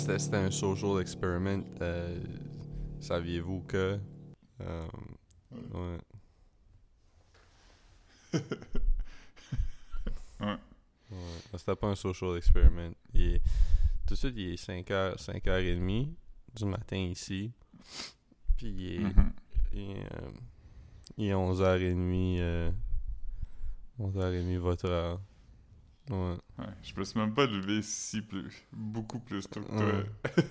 c'était un social experiment. Euh, Saviez-vous que. euh, ouais. Ouais. Ouais. C'était pas un social experiment. Il est- tout de suite, il est 5h, 5h30 du matin ici. Puis il est, Mhm. il est, euh, il est 11h30. euh, 11h30 votre heure. Ouais. Ouais, je me suis même pas levé si plus, beaucoup plus tôt que toi. Ouais.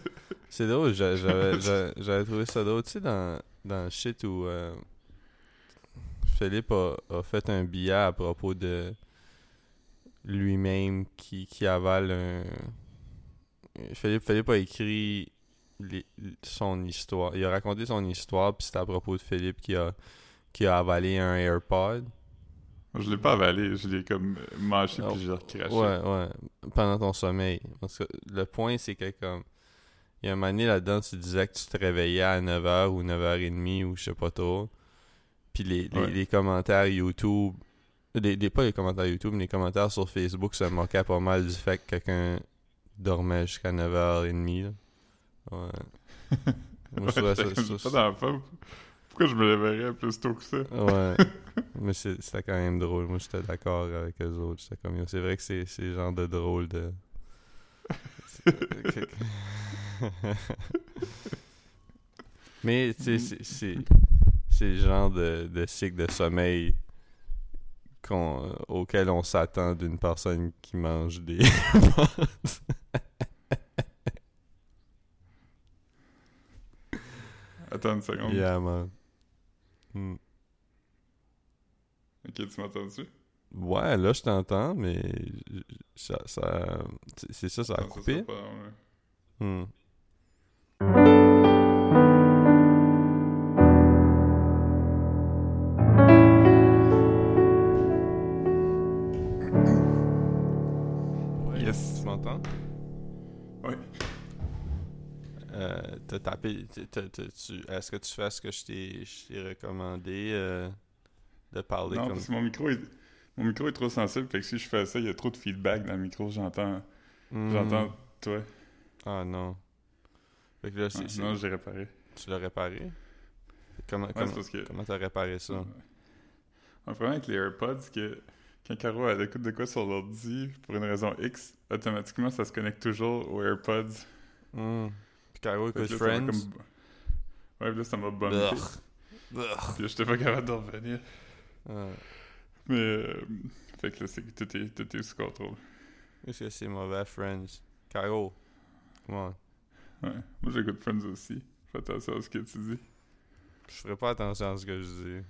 C'est drôle, j'a- j'avais j'a- j'avais trouvé ça drôle. Tu sais, dans, dans le shit où euh, Philippe a, a fait un billet à propos de lui-même qui, qui avale un. Philippe, Philippe a écrit les- son histoire. Il a raconté son histoire, puis c'était à propos de Philippe qui a, qui a avalé un AirPod. Je l'ai pas avalé, je l'ai comme mâché Oh. puis j'ai recraché. Ouais, ouais. Pendant ton sommeil. Parce que le point, c'est que comme. Il y a un moment donné là-dedans, tu disais que tu te réveillais à 9h ou 9h30 ou je sais pas trop. Puis les, les, Ouais. les commentaires YouTube. Les, les- pas les commentaires YouTube, mais les commentaires sur Facebook se moquaient pas mal du fait que quelqu'un dormait jusqu'à 9h30. là. Ouais. Moi, je ça- J'étais ça- pas dans la. Pourquoi je me lèverais plus tôt que ça? Ouais. Mais c'est- c'était quand même drôle. Moi, j'étais d'accord avec eux autres. J'étais comme, yo, c'est vrai que c'est le genre de drôle de. Mais, tu sais, c'est- le genre de, de cycle de sommeil qu'on, auquel on s'attend d'une personne qui mange des. Attends une seconde. yeah, man. Hmm. Ok, tu m'entends-tu? Ouais, là, je t'entends, mais. Ça. ça c'est- ça, ça a Non, coupé? sera pas. Hmm. Ouais, Yes. Tu m'entends? Oui. T'as tapé. Est-ce que tu fais ce que je t'ai recommandé euh, de parler Non, comme parce que mon micro est... Mon micro est trop sensible, fait que si je fais ça, il y a trop de feedback dans le micro, j'entends... Hmm. J'entends toi. Ah non. Fait que là, Ah, non, j'ai réparé. tu l'as réparé? Comment Ouais, comment que... t'as réparé ça? Un problème avec les AirPods, c'est que quand Caro elle écoute de quoi sur l'ordi, pour une raison X, automatiquement ça se connecte toujours aux AirPods. Hmm. Ça m'a Friends? comme- Ouais, là ça m'a bumpé. Blech. Blech. Puis là, j'étais pas capable d'en revenir. Ah. Mais. euh, Fait que là, c'est que tout est, tout est sous contrôle. Est-ce que c'est mauvais, Friends? Caro, comment? Ouais. Moi j'écoute Friends aussi. Fais attention à ce que tu dis. Je ferai pas attention à ce que je dis.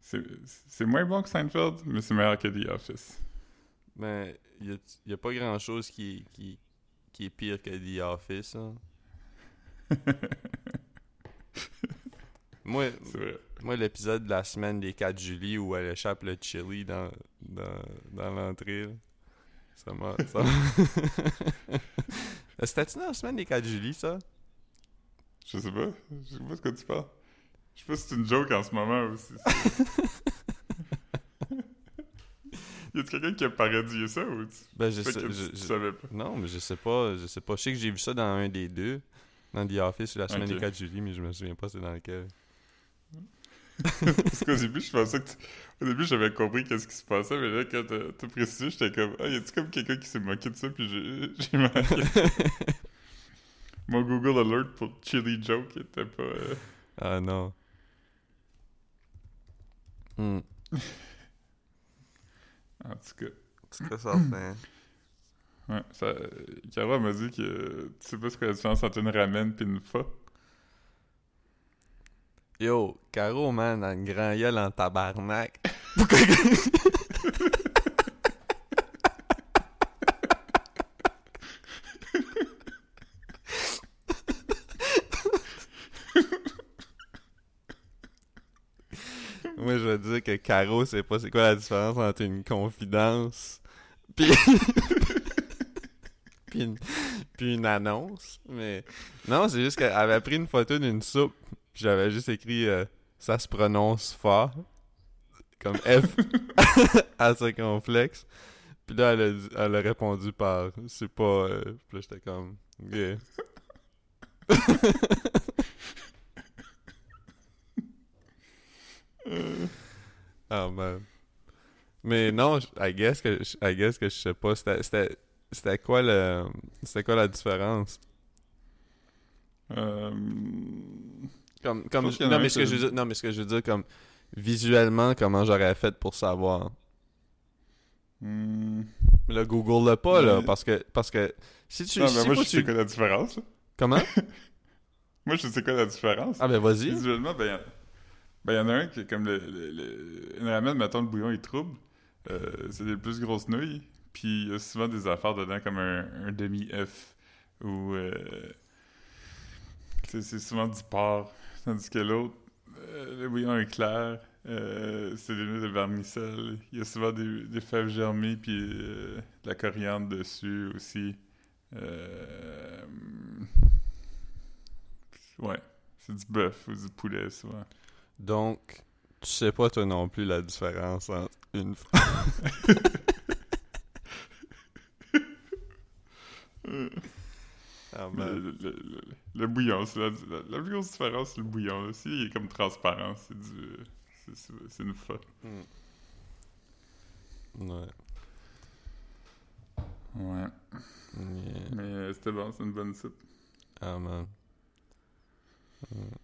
C'est c'est moins bon que Seinfeld, mais c'est meilleur que The Office. Mais il y a, y a pas grand chose qui, qui, qui est pire que The Office. hein. Moi, moi l'épisode de la semaine des 4 juillet où elle échappe le chili dans, dans, dans l'entrée, ça m'a. C'était-tu dans la semaine des 4 juillet, ça? Je sais pas. Je sais pas de quoi tu parles. Je sais pas si c'est une joke en ce moment ou si Y a-tu quelqu'un qui a parodié ça ou tu, Ben, je sais. que je- tu, tu je- savais pas? Non, mais je sais pas. Je sais pas. Je sais que j'ai vu ça dans un des deux. Dans The Office, la semaine des 4 juillet, mais je me souviens pas c'est dans lequel. Parce qu'au début, je pensais que tu... Au début, j'avais compris qu'est-ce qui se passait, mais là, quand t'as précisé, j'étais comme... Ah, y a-tu comme quelqu'un qui s'est moqué de ça, puis j'ai j'ai manqué. Mon Google Alert pour Chili Joke était pas... euh, Ah non. Hmm. En tout cas... C'est très certain. Ouais, ça... Cara m'a dit que... Tu sais pas ce que la différence entre une ramen pis une pho? Yo, Caro, man, a une grand gueule en tabarnak. Moi, je veux dire que Caro, c'est pas c'est quoi la différence entre une confidence puis une, puis une annonce. Mais non, c'est juste qu'elle avait pris une photo d'une soupe, puis j'avais juste écrit euh, ça se prononce fort comme F à ce complexe. Puis là, elle a, elle a répondu par c'est pas. euh, Puis là, j'étais comme. Yeah. Ah man. Mais non, I guess I guess que je sais pas. C'était c'était quoi le c'était quoi la différence? Euh, Comme non mais ce que je veux dire non mais ce que je veux dire comme visuellement comment j'aurais fait pour savoir? Mais là Google l'a pas là Mais- parce que parce que si tu Non, si mais moi, je sais quoi la différence. comment? Moi, je sais quoi la différence. Ah ben vas-y. Visuellement, ben, il y en- ben, il y en a un qui est comme le. le, le... Une ramen, mettons, le bouillon est trouble. Euh, c'est des plus grosses nouilles. Puis il y a souvent des affaires dedans comme un, un demi-F. Ou. Euh... C'est souvent du porc. Tandis que l'autre, euh, le bouillon est clair. Euh, c'est des de vermicelle. Il y a souvent des, des fèves germées. Puis euh, de la coriandre dessus aussi. Ouais. C'est du bœuf ou du poulet, souvent. Donc tu sais pas toi non plus la différence entre une Ah Mais man. le, le- le- le bouillon, c'est la, la, la plus grosse différence, c'est le bouillon. Là. Si, il est comme transparent, c'est du... une fa. Ouais. Ouais. Yeah. Mais euh, c'était bon, c'est une bonne soupe. Ah man. Mm.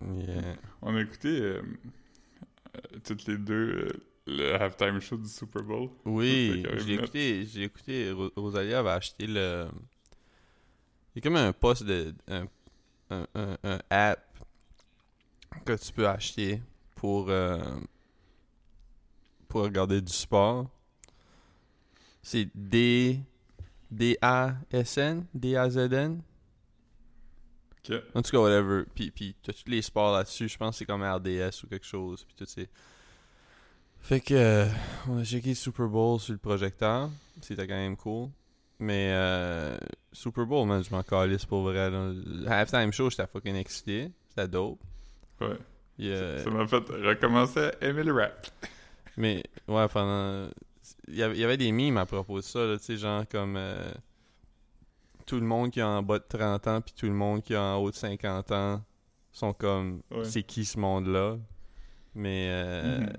Yeah. On a écouté euh, euh, toutes les deux euh, le halftime show du Super Bowl. Oui, j'ai écouté, j'ai écouté, Rosalia avait acheté le... Il y a comme un poste de... Un, un, un- un app que tu peux acheter pour... euh, pour regarder du sport. C'est D... D-A-S-N? D-A-Z-N? Ok. En tout cas, whatever. Puis, puis t'as tous les sports là-dessus. Je pense que c'est comme RDS ou quelque chose. Puis tout c'est... Fait que... euh, on a checké Super Bowl sur le projecteur. C'était quand même cool. Mais... Euh, Super Bowl, man, je m'en calisse pour vrai. Là. Le Halftime show, j'étais fucking excité. C'était dope. Ouais. Ça m'a fait recommencer à aimer le rap. Mais, ouais, pendant... Il y avait, des mimes à propos de ça, là, tu sais, genre comme... euh, tout le monde qui est en bas de 30 ans puis tout le monde qui est en haut de 50 ans sont comme... Ouais. C'est qui ce monde-là? Mais, euh, Mhm.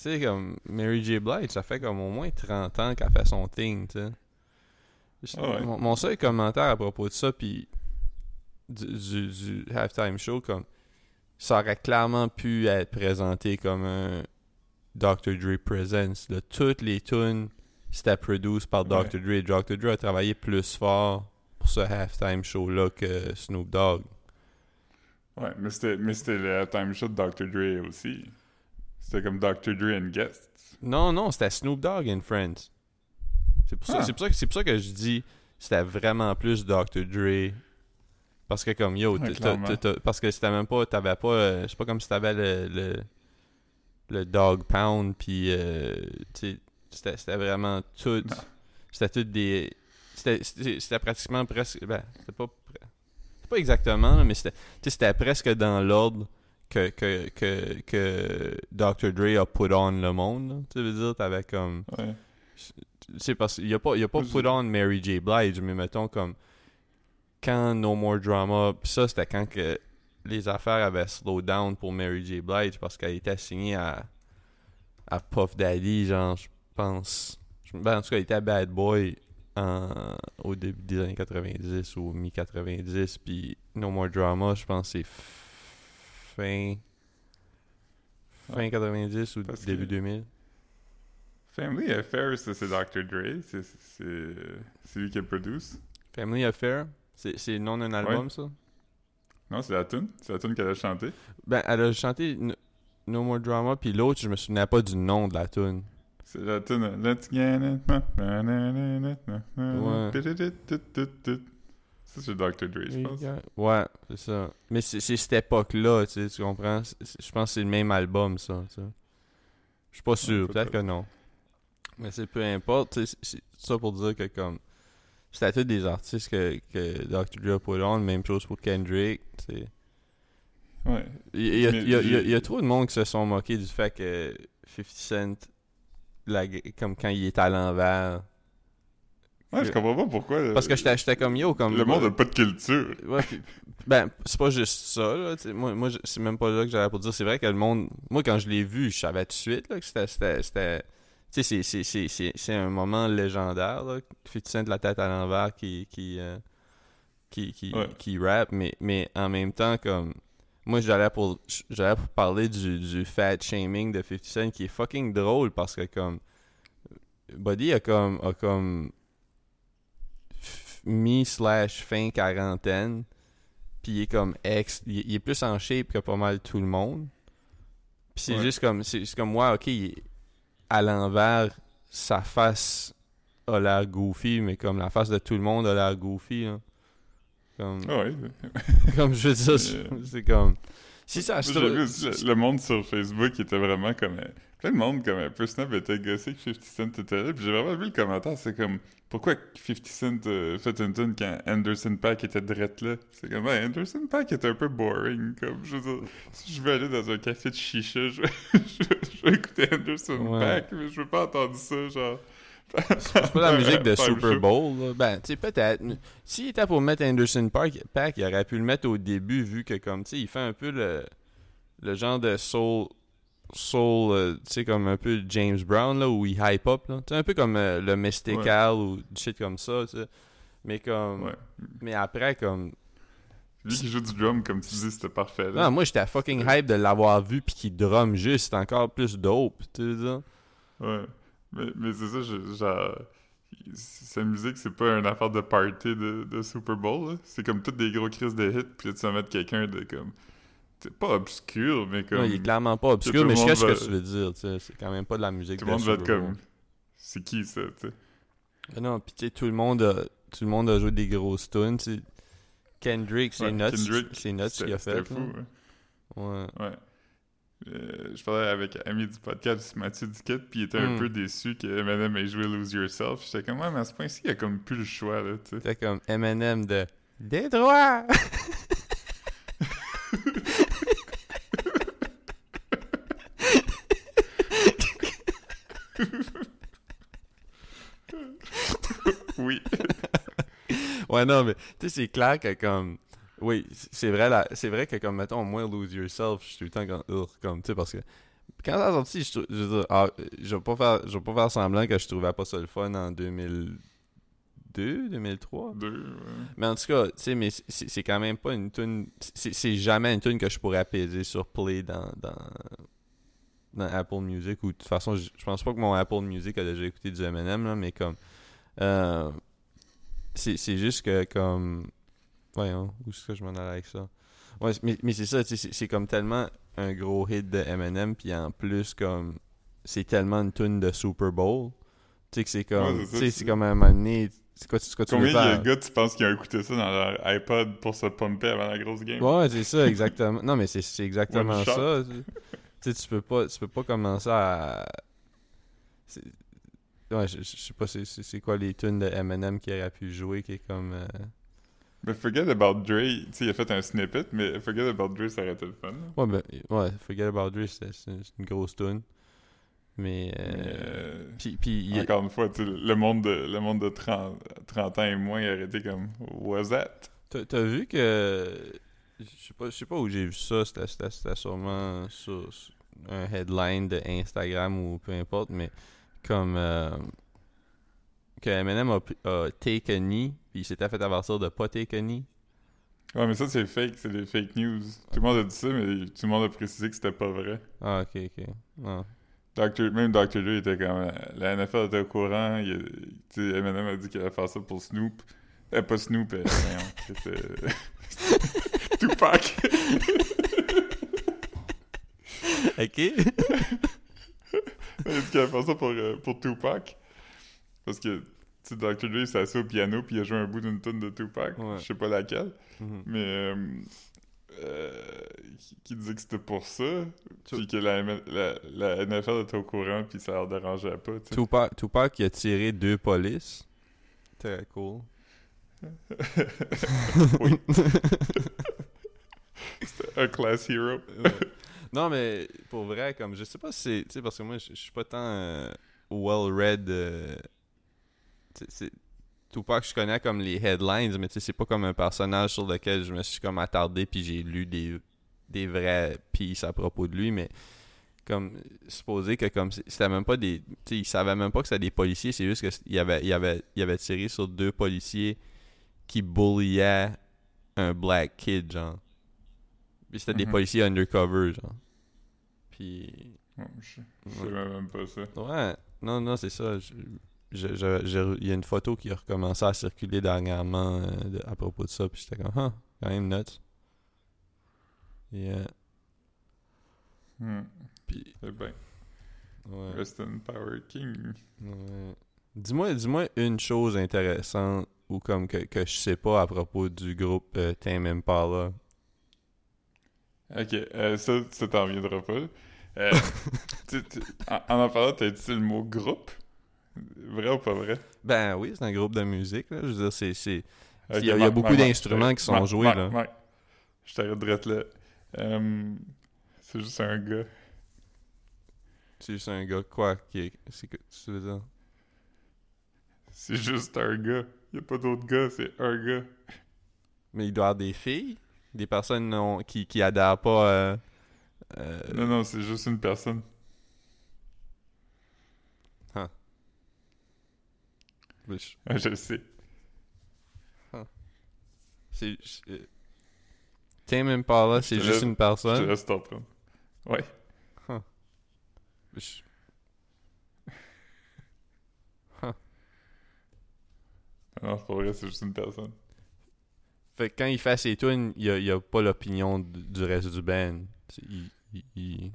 Tu sais, comme Mary J. Blige, ça fait comme au moins 30 ans qu'elle fait son thing, tu sais. Je- Ah ouais. mon, mon seul commentaire à propos de ça, puis du, du, du halftime show, comme ça aurait clairement pu être présenté comme un Dr. Dre Presents. Là. Toutes les tunes, c'était produit par Ouais. Dr. Dre. Dr. Dre a travaillé plus fort pour ce halftime show-là que Snoop Dogg. Ouais, mais c'était le halftime show de Dr. Dre aussi. C'était comme Dr. Dre and Guests. Non, non, c'était Snoop Dogg and Friends. C'est pour, ça- Ah. pour, ça que- c'est pour ça que je dis c'était vraiment plus Dr. Dre. Parce que comme yo, Ouais, parce que c'était même pas, t'avais pas, euh, c'est pas comme si t'avais le, le, le Dog Pound, puis euh, c'était vraiment tout, Non. c'était tout des, c'était- pratiquement presque, ben, c'était pas, pas exactement, mais c'était, c'était presque dans l'ordre que, que, que, que Dr. Dre a put on le monde, tu veux dire, t'avais comme, Ouais. c'est parce qu'il a pas il a pas put on Mary J Blige mais mettons comme quand No More Drama pis ça c'était quand que les affaires avaient slow down pour Mary J Blige parce qu'elle était signée à à Puff Daddy genre je pense ben, en tout cas elle était à Bad Boy en- au début des années 90 ou mi 90 puis No More Drama je pense c'est fin fin Ouais. 90 ou Parce début que- 2000 Family Affair, c'est Dr. Dre. C'est, lui qui le produit. Family Affair c'est c'est le nom d'un album ça? Non, c'est la tune. C'est la tune qu'elle a chantée. Ben, elle a chanté No, No More Drama, puis l'autre, je me souvenais pas du nom de la tune. C'est la tune Let's get it. Ouais. Ça, c'est Dr. Dre, je pense. Ouais, c'est ça. Mais c'est c'est cette époque-là, tu sais, tu comprends? C'est- c'est- Je pense que c'est le même album, ça. tu sais. Je suis pas sûr, peut-être. peut-être que non. Mais c'est peu importe, tu sais, c'est c'est ça pour dire que comme... C'était tous des artistes que, que Dr. Dre a put on, même chose pour Kendrick, tu sais. Ouais. Il y, a- Mais il y a- il y a- il y a j'ai- trop de monde qui se sont moqués du fait que 50 Cent la- comme quand il est à l'envers. Ouais, je comprends pas pourquoi. Parce que j'étais j'étais comme yo, comme. Le monde a pas de culture. Ouais, puis- ben, c'est pas juste ça, là. Moi, moi je- c'est même pas là que j'avais pour dire. C'est vrai que le monde. Moi, quand je l'ai vu, je savais tout de suite là, que c'était. c'est- un moment légendaire, là. 50 Cent de la tête à l'envers qui. qui, euh, qui, qui, Ouais. qui rappe, mais, mais en même temps, comme. Moi, j'allais pour, j'allais pour parler du, du fat shaming de 50 Cent qui est fucking drôle parce que, comme. Buddy a comme. A comme mi slash fin quarantaine puis il est comme ex il, il est plus en shape que pas mal tout le monde puis c'est Ouais. juste comme c'est comme moi ok il à l'envers sa face a l'air goofy mais comme la face de tout le monde a l'air goofy là. comme Ah ouais. comme je veux dire c'est- Euh, comme si ça se trouve- le, le monde sur Facebook était vraiment comme. Plein de monde comme un peu snap était gossé que 50 Cent était là. Puis j'ai vraiment vu le commentaire. C'est comme. Pourquoi 50 Cent euh, fait une tune quand Anderson Pack était drette là? C'est comme. Anderson Pack est un peu boring. Comme. Je veux dire, si je veux aller dans un café de chicha, je, vais écouter Anderson Ouais. Pack, mais je veux pas entendre ça, genre. C'est pas la musique de Super Bowl. là. Ben, tu sais, peut-être. S'il était pour mettre Anderson Park, Pack, il aurait pu le mettre au début, vu que, comme, tu sais, il fait un peu le, le genre de soul. Soul, euh, tu sais, comme un peu James Brown, là, où il hype up, là. Tu sais, un peu comme euh, le Mystical ou du shit comme ça, tu sais. Mais comme. Ouais. Mais après, comme. Lui qui joue du drum, comme tu dis, c'était parfait. Là. Non, moi, j'étais fucking hype de l'avoir vu, puis qu'il drum juste. Encore plus dope, tu sais. Ouais. Mais, mais c'est ça, je- genre. Sa musique, c'est pas une affaire de party de, de Super Bowl, là. C'est comme toutes des gros crises de hits, puis là, tu vas mettre quelqu'un de comme. C'est pas obscur, mais comme. Non, il est clairement pas obscur, mais je sais ce que tu veux dire, tu sais. C'est quand même pas de la musique tout le monde va être comme. C'est qui ça, tu sais? Non, pis tu sais, tout le monde a, tout le monde a joué des grosses tunes, tu sais. Kendrick, c'est Ouais, nuts, c'est nuts qu'il a C'était fait. fou, là. hein. Ouais. Ouais. Euh, je parlais avec un ami du podcast, Mathieu Duquette, puis il était un Hmm. peu déçu que Eminem ait joué Lose Yourself. J'étais comme, ouais, mais à ce point-ci, il a comme plus le choix, là, tu sais. C'était comme Eminem de Détroit! Oui. ouais, non, mais tu sais, c'est clair que comme. Oui, c'est vrai, là, c'est vrai que comme, mettons, moi, Lose Yourself, je suis tout le temps comme, tu sais, parce que quand ça a sorti, je, trou- je veux dire, ah, je vais pas faire, je vais pas faire semblant que je trouvais pas ça le fun en 2002, 2003. Deux, ouais. Mais en tout cas, tu sais, mais c'est quand même pas une tune. C'est c'est jamais une tune que je pourrais apaiser sur Play dans, dans, dans Apple Music. Ou de toute façon, je pense pas que mon Apple Music a déjà écouté du Eminem, là, mais comme. euh, c'est juste que, comme. Voyons, où est-ce que je m'en allais avec ça? Ouais, mais, mais c'est ça, c'est comme tellement un gros hit de Eminem, puis en plus, comme. C'est tellement une tune de Super Bowl. Tu sais, que c'est comme. Ouais, tu sais, c'est- comme un moment donné. C'est quoi, quoi Combien de gars, tu penses, qui ont écouté ça dans leur iPod pour se pumper avant la grosse game? Ouais, c'est ça, exactement. Non, mais c'est exactement ça. Tu sais, tu peux pas, tu peux pas commencer à. Ouais, je, je sais pas c'est- quoi les tunes de Eminem qui aurait pu jouer qui est comme. euh, Mais Forget About Dre, tu sais, il a fait un snippet, mais Forget About Dre, ça aurait été le fun. là. Ouais, ben, ouais, Forget About Dre, c'est une grosse tune. Mais. euh, euh, Puis, a- Encore une fois, le monde de, le monde de 30, 30 ans et moins, il aurait été comme « What's that? T'as vu que. Je sais pas, je sais pas où j'ai vu ça. C'était- sûrement sur, sur un headline de Instagram ou peu importe, mais comme. euh, que Eminem a, a take a knee, puis il s'était fait avertir de pas take a knee. » Ouais, mais ça, c'est fake, c'est des fake news. Tout le monde a dit ça, mais tout le monde a précisé que c'était pas vrai. Ah, ok, ok. Ah. Dr. Même Dr. Dre était comme... euh, La NFL était au courant, il, a- tu sais, Eminem a dit qu'il allait faire ça pour Snoop. Euh, pas Snoop, c'était... Tupac! Ok. Il a dit qu'il allait faire ça pour, euh, pour Tupac? Parce que, tu sais, Dr. Dre s'est assis au piano puis il a joué un bout d'une tonne de Tupac. Ouais. Je sais pas laquelle. Mhm. Mais, euh, euh, qui, disait que c'était pour ça? Tu- Puis que la, la, la NFL était au courant puis ça leur dérangeait pas, tu sais. Tupac, Tupac qui a tiré deux polices. Très cool. Oui. C'était un class hero. non, mais pour vrai, comme je sais pas si c'est. Tu sais, parce que moi, je suis pas tant. euh, well-read. euh, sais, c'est- Tupac, je connais comme les headlines, mais tu sais, c'est pas comme un personnage sur lequel je me suis comme attardé puis j'ai lu des, des vrais pieces à propos de lui, mais comme supposé que comme c'était même pas des tu sais il savait même pas que c'était des policiers c'est juste que c- il avait il avait il avait tiré sur deux policiers qui bulliaient un black kid genre puis c'était des Mhm. policiers undercover genre puis Oh, je savais même pas ça. ouais non non c'est ça il y a une photo qui a recommencé à circuler dernièrement euh, à propos de ça puis j'étais comme ah quand même nuts yeah Hmm. puis C'est bien. ouais Rest in Power King. Ouais. Dis-moi, dis-moi une chose intéressante ou comme que, que je sais pas à propos du groupe euh, Tame Impala. Ok, euh, ça, ça t'en reviendra pas. Euh, tu- tu- en, en parlant, t'as utilisé le mot groupe? Vrai ou pas vrai? Ben oui, c'est un groupe de musique. Là. Je veux dire, c'est, Il y a- il y a Marc, beaucoup d'instruments qui sont joués, là. Je t'arrête là. Euh, c'est juste un gars. c'est juste un gars, quoi, qui est... C'est que tu veux dire? C'est juste un gars. Y a pas d'autre gars, c'est un gars. Mais il doit y avoir des filles? Des personnes non, qui, qui adhèrent pas... euh, euh, Non, non, c'est juste une personne. mais je- Ah, je le sais. c'est... c'est- euh, Tame Impala, c'est juste laisse- une Je te personne? laisse t'en prendre. Ouais. Je- Non, c'est pas vrai, c'est juste une personne. Fait que quand il fait ses tunes, il a, il a pas l'opinion du reste du band. Il, il-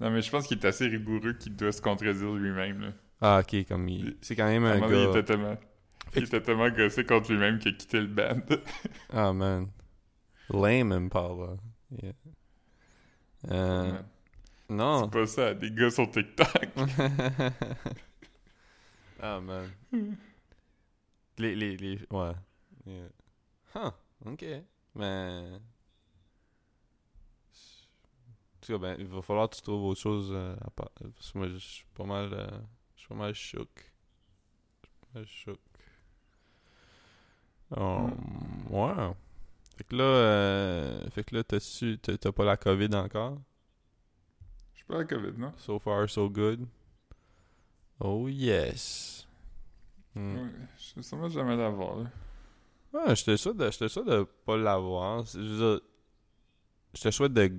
Non, mais je pense qu'il est assez rigoureux qu'il doit se contredire lui-même. Ah, ok, comme il... C'est quand même un donné, il gars... était tellement... Il était tellement gossé contre lui-même qu'il a quitté le band. Ah, man. Lame Impala. Yeah. Euh, Ouais. non. C'est pas ça, des gars sur TikTok. ah, man. Les... les, les... Ouais. Yeah. Huh. Ok. Mais... En tout cas, ben, il va falloir que tu trouves autre chose euh, à part... Parce que moi, je suis pas mal... euh, Je suis pas mal choc. Je suis pas mal choc. Um, ouais. Fait que là, euh, fait que là, t'as t'as pas la COVID encore? Je suis pas la COVID, non? So far, so good. Oh yes. Hmm. Ouais, je jamais l'avoir, là. Ouais, j'étais sûr de, j'étais sûr de pas l'avoir. J'étais souhaite de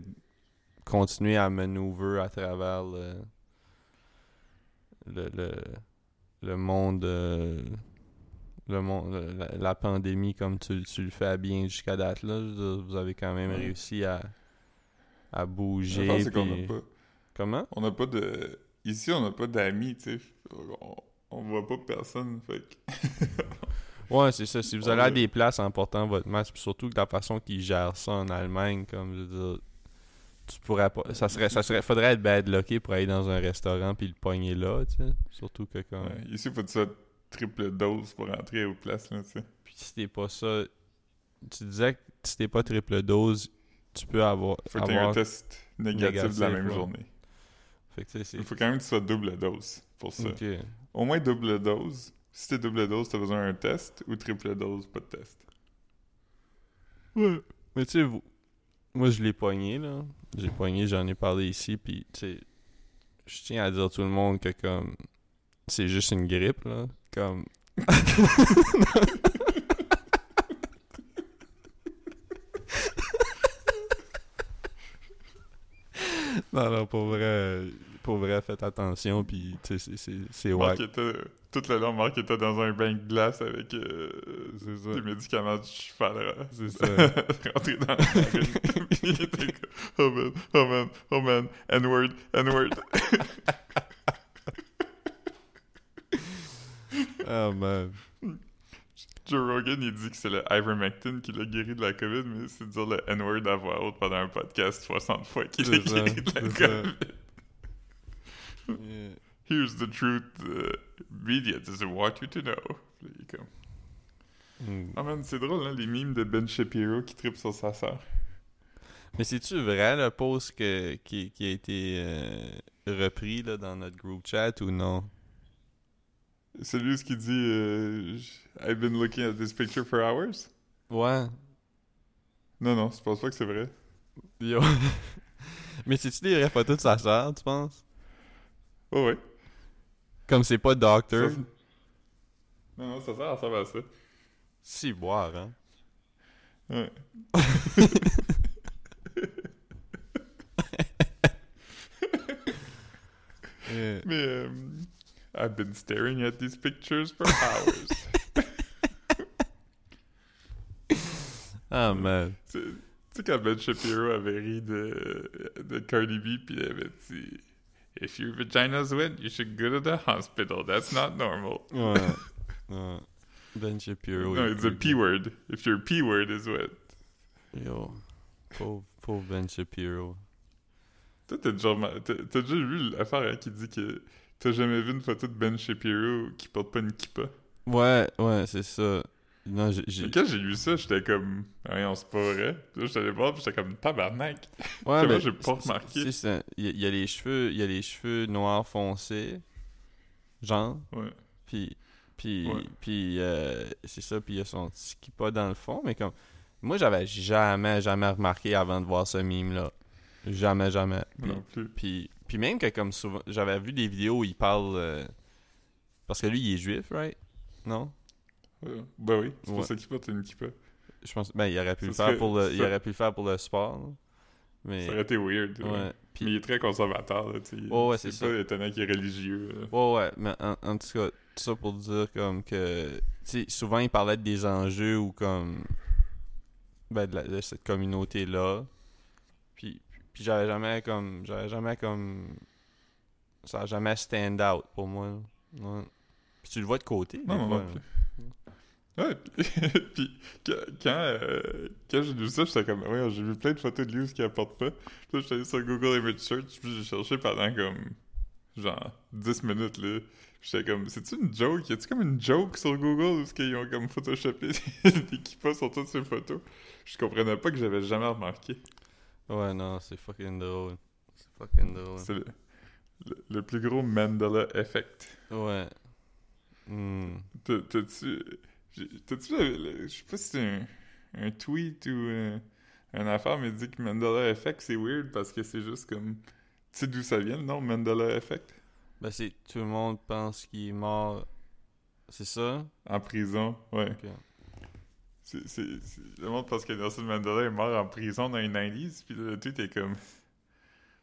continuer à manœuvrer à travers le, le, le, le monde, euh, le monde, la, la pandémie comme tu, tu le fais bien jusqu'à date là. Dire, vous avez quand même Ouais. réussi à, à bouger. qu'on pas... Comment? On n'a pas de... Ici, on n'a pas d'amis, tu sais. On, on voit pas personne, fait que... Ouais, c'est ça. Si vous allez à des places en portant votre masque, puis surtout que la façon qu'ils gèrent ça en Allemagne, comme je veux dire, tu pourrais pas. Ça serait, ça serait, faudrait être bad lucké pour aller dans un restaurant puis le pogner là, tu sais. Surtout que comme. Ouais, Ici, faut que tu sois triple dose pour entrer aux places, là, tu sais. Puis si t'es pas ça, tu disais que si t'es pas triple dose, tu peux avoir. Faut que tu aies un avoir... test négatif, de la même ouais. journée. Fait que. Il faut quand même que tu sois double dose pour ça. Au moins double dose. Si t'es double dose, t'as besoin d'un test, ou triple dose, pas de test. Ouais. Mais tu sais, vous... moi je l'ai pogné là. J'ai pogné, j'en ai parlé ici, puis tu sais, je tiens à dire à tout le monde que comme c'est juste une grippe là, comme. non non pour vrai, pour vrai faites attention puis tu sais c'est wack. était, tout le long, Marc était dans un bain de glace avec euh, ça. des médicaments du cheval. C'est ça. Rentré dans. Il était comme, oh man, oh man, oh man, N-word, N-word. Oh man. Joe Rogan, il dit que c'est le ivermectin qui l'a guéri de la COVID, mais c'est dire le N-word à voix haute pendant un podcast 60 fois qu'il l'a guéri de la. COVID. Here's the truth the media doesn't want you to know. Puis comme... Mm. Ah man, c'est drôle, hein, les mimes de Ben Shapiro qui tripe sur sa sœur. Mais c'est-tu vrai le post que, qui, qui a été euh, repris là, dans notre group chat ou non? Celui qui dit euh, I've been looking at this picture for hours? Ouais. Non, non, je pense pas que c'est vrai. Yo. Mais c'est-tu des vraies photos de sa soeur, tu penses? Oh, ouais. Comme c'est pas doctor. Ça, non, non, ça sert à ressemble à ça. Si boire, hein? Ouais. Mais euh, I've been staring at these pictures for hours. Ah, man. tu sais- tu sais, quand Ben Shapiro avait ri de, de Cardi B, puis il avait dit If your vagina's wet, you should go to the hospital. That's not normal. Ouais. ouais. Uh, uh, ben Shapiro. no, it's a P word. If your P word is wet. Yo. Pauvre, pauvre Ben Shapiro. Toi, t'as déjà, t'as- déjà vu l'affaire qui dit que t'as jamais vu une photo de Ben Shapiro qui porte pas une kippa. Ouais, ouais, c'est ça. Non, j'ai. quand j'ai lu ça, j'étais comme, rien, c'est pas vrai. Puis là, j'étais allé voir, puis j'étais comme, tabarnak. Ouais, mais j'ai pas remarqué? c'est. Il y, a- il y a les cheveux, il y a les cheveux noirs foncés, genre, Ouais. puis puis Ouais. puis euh, c'est ça, puis il y a son petit qui pas dans le fond, mais comme moi j'avais jamais jamais remarqué avant de voir ce mime là. Jamais jamais. Puis, non plus. puis puis même que comme souvent j'avais vu des vidéos où il parle euh, parce que lui il est juif, right? Non? Ouais. Ben oui, c'est pour ça qu'il porte une kippa. Je pense ben il aurait pu Ça le faire pour le il aurait pu le faire pour le sport. là. Mais Ça aurait été weird. ouais. ouais, puis Mais il est très conservateur, là, sais. Ouais, c'est pas étonnant qu'il est religieux. là. Ouais, ouais, mais en, en tout cas, tout ça pour dire comme que. Souvent il parlait des enjeux ou comme. Ben, de, la- de cette communauté-là. Puis, puis j'avais jamais comme. J'avais jamais comme. Ça a jamais stand out pour moi. Ouais. Puis tu le vois de côté. des Non, non, fois, non. Ouais, puis, quand, quand, euh, quand j'ai lu ça, j'étais comme, ouais, j'ai vu plein de photos de lui où qui apporte pas. Puis là, j'étais allé sur Google Image Search, puis j'ai cherché pendant comme, genre, 10 minutes, là. J'étais comme, c'est-tu une joke? Y a-tu comme une joke sur Google où ce qu'ils ont comme photoshopé des kippas sur toutes ces photos? Je comprenais pas que j'avais jamais remarqué. Ouais, non, c'est fucking drôle. C'est fucking drôle. C'est le, le, le plus gros Mandela Effect. Ouais. T'as- T'as-tu. T'as-tu. Je sais pas si c'est un, un tweet ou euh, une affaire, mais dit que Mandela Effect, c'est weird parce que c'est juste comme. Tu sais d'où ça vient le nom Mandela Effect? Ben, c'est. Tout le monde pense qu'il est mort. C'est ça? En prison, ouais. Ok. C'est, c'est- c'est- Le monde pense que Nelson Mandela est mort en prison dans les 90s, puis le tweet est comme.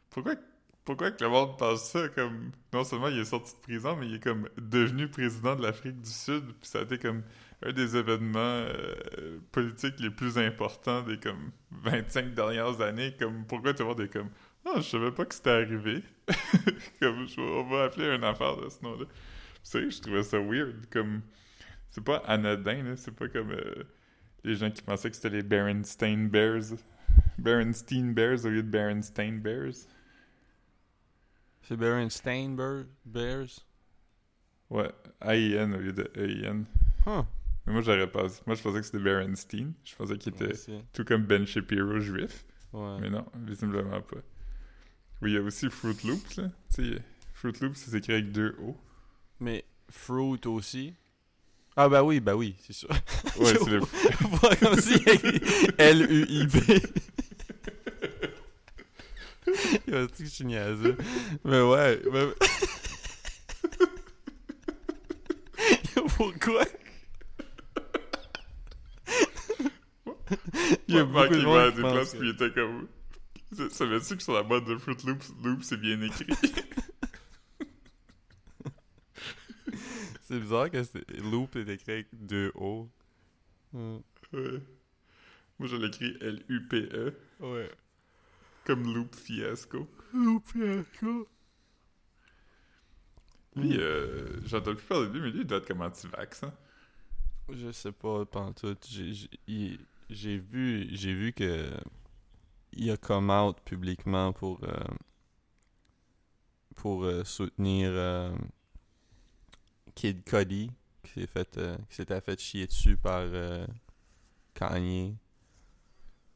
Pourquoi, pourquoi que le monde pense ça comme. Non seulement il est sorti de prison, mais il est comme devenu président de l'Afrique du Sud, puis ça a été comme un des événements euh, politiques les plus importants des comme 25 dernières années. Comme pourquoi le monde est comme. Ah, je savais pas que c'était arrivé. comme, je- on va appeler une affaire de ce nom-là. Que je trouvais ça weird. Comme. C'est pas anodin. C'est pas comme. euh, les gens qui pensaient que c'était les Berenstain Bears. Berenstein Bears au lieu de Berenstain Bears. C'est Berenstain Bear- Bears? Ouais, A-I-N au lieu de E-I-N. Huh. Mais moi, j'aurais pas. Moi, je pensais que c'était Berenstein. Je pensais qu'il était Ouais, tout comme Ben Shapiro juif. ouais. Mais non, visiblement pas. Oui, il y a aussi Fruit Loops, là. Fruit Loops, c'est écrit avec deux O. Mais Fruit aussi? Ah bah oui, bah oui, c'est sûr. Ouais, c'est le. Comme si L-U-I-B. Il va dire que je suis niaiseux. Mais ouais. Mais... Pourquoi? Il y a beaucoup de monde va à qui pense puis il était comme. Ça- Savais-tu que sur la boîte de Fruit Loops, Loops, c'est bien écrit? C'est bizarre que c'est- Loop est écrit avec deux O. Hmm. Ouais. Moi, je l'écris L-U-P-E, Ouais. Comme Loop Fiasco. Loop, fiasco. Lui, euh, j'entends plus parler de lui, mais lui, il doit être comme anti-vax, hein? Je sais pas, pantoute. J'ai vu, j'ai vu que il a come out publiquement pour euh, pour euh, soutenir euh, Kid Cudi qui s'est fait euh, qui s'était fait chier dessus par euh, Kanye.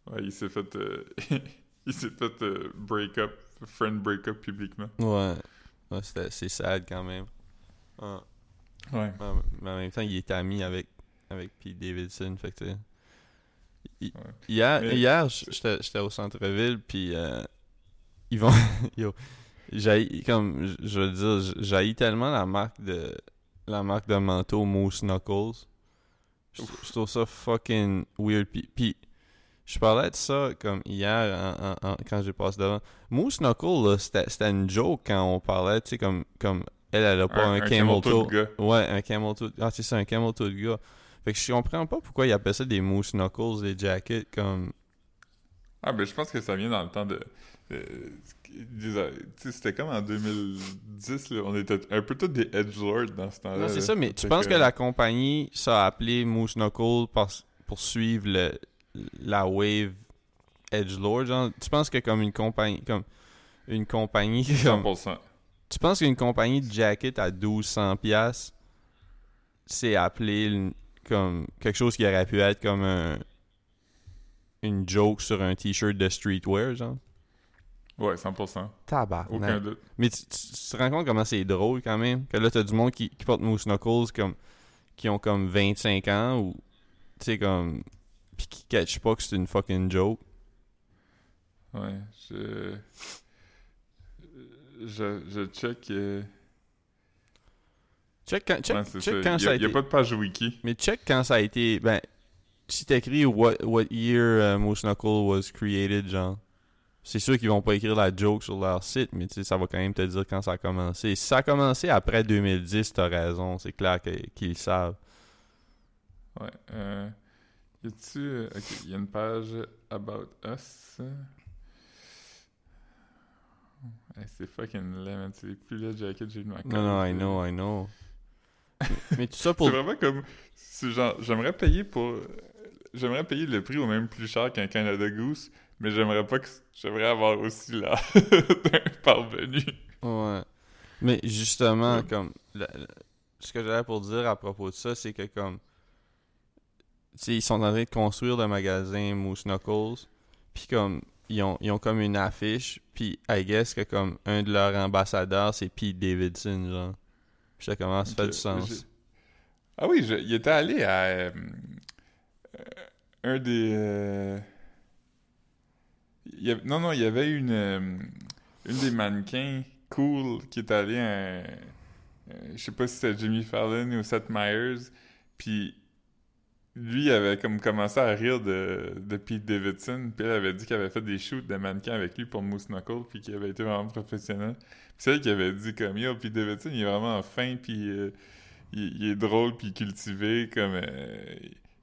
Ouais, il s'est fait... il s'est fait euh, break up, friend break up publiquement. Ouais. ouais c'est sad quand même. Ouais. Ouais. Mais en même temps, il est ami avec, avec Pete Davidson. Fait que, Ouais. Hier, Mais- hier j'étais j'étais au centre-ville, puis euh, ils vont. Yo, comme je- veux dire, j'haïs tellement la marque de la marque de manteau Moose Knuckles. Je je trouve ça fucking weird. Puis, puis je parlais de ça comme hier en- en- en- quand j'ai passé devant. Moose Knuckles, là, c'était une joke quand on parlait, tu sais, comme, comme elle, elle a pas un, camel toe. de gars. Ouais, un camel toe. Ah, c'est ça, un camel toe de gars. Fait que je comprends pas pourquoi ils appellent ça des moose knuckles, des jackets, comme... Ah, ben je pense que ça vient dans le temps de. sais, c'était comme en 2010, là, on était un peu tous des edgelords dans ce temps-là. Non, c'est ça, mais tu penses que la compagnie ça a appelé moose knuckles parce- pour suivre le, la wave edgelord, genre? Tu penses que comme une compagnie... comme une compagnie... Comme, 100%. tu penses qu'une compagnie de jacket à 1200 pièces c'est appelé une- comme quelque chose qui aurait pu être comme un une joke sur un t-shirt de streetwear genre? Ouais, 100%. tabac Aucun doute. mais tu, tu- tu te rends compte comment c'est drôle quand même que là t'as du monde qui, qui porte Moose Knuckles comme qui ont comme 25 ans ou tu sais comme pis qui catch pas que c'est une fucking joke? Ouais, je. Je, je check. euh, check quand, check, ouais, c'est check ça. quand Il y ça a, a il y a été pas de page wiki. Mais check quand ça a été. Ben, si t'écris what, what year uh, Moose Knuckle was created, genre. C'est sûr qu'ils vont pas écrire la joke sur leur site, mais tu sais, ça va quand même te dire quand ça a commencé. Si ça a commencé après 2010, t'as raison. C'est clair qu'ils le savent. Ouais. Euh, y a-tu. euh, Ok, il y a une page About Us? Hey, c'est fucking laid, man. C'est les plus laid jackets que j'ai ma Non, non, I know, I know. mais, tout ça pour. C'est vraiment comme. Genre, j'aimerais payer pour. J'aimerais payer le prix au même plus cher qu'un Canada Goose, mais j'aimerais pas que. J'aimerais avoir aussi là d'un parvenu. Ouais. Mais justement, Ouais. comme. le- le- ce que j'avais pour dire à propos de ça, c'est que comme. Ils sont en train de construire le magasin Moose Knuckles. Puis comme. Ils ont, ils ont comme une affiche. Puis I guess que comme un de leurs ambassadeurs, c'est Pete Davidson, genre. Puis ça commence à faire du sens. Ah oui, je- il était allé à. euh, un des. euh, il y avait- non, non, il y avait une. euh, une des mannequins cool qui est allée à. un- je sais pas si c'était Jimmy Fallon ou Seth Meyers. Puis lui il avait comme commencé à rire de, de Pete Davidson. Puis elle avait dit qu'il avait fait des shoots de mannequins avec lui pour Moose Knuckle. Puis qu'il avait été vraiment professionnel. Puis c'est elle qui avait dit comme Yo, Pete Davidson, il est vraiment fin. Puis. euh, il, il est drôle puis cultivé comme euh,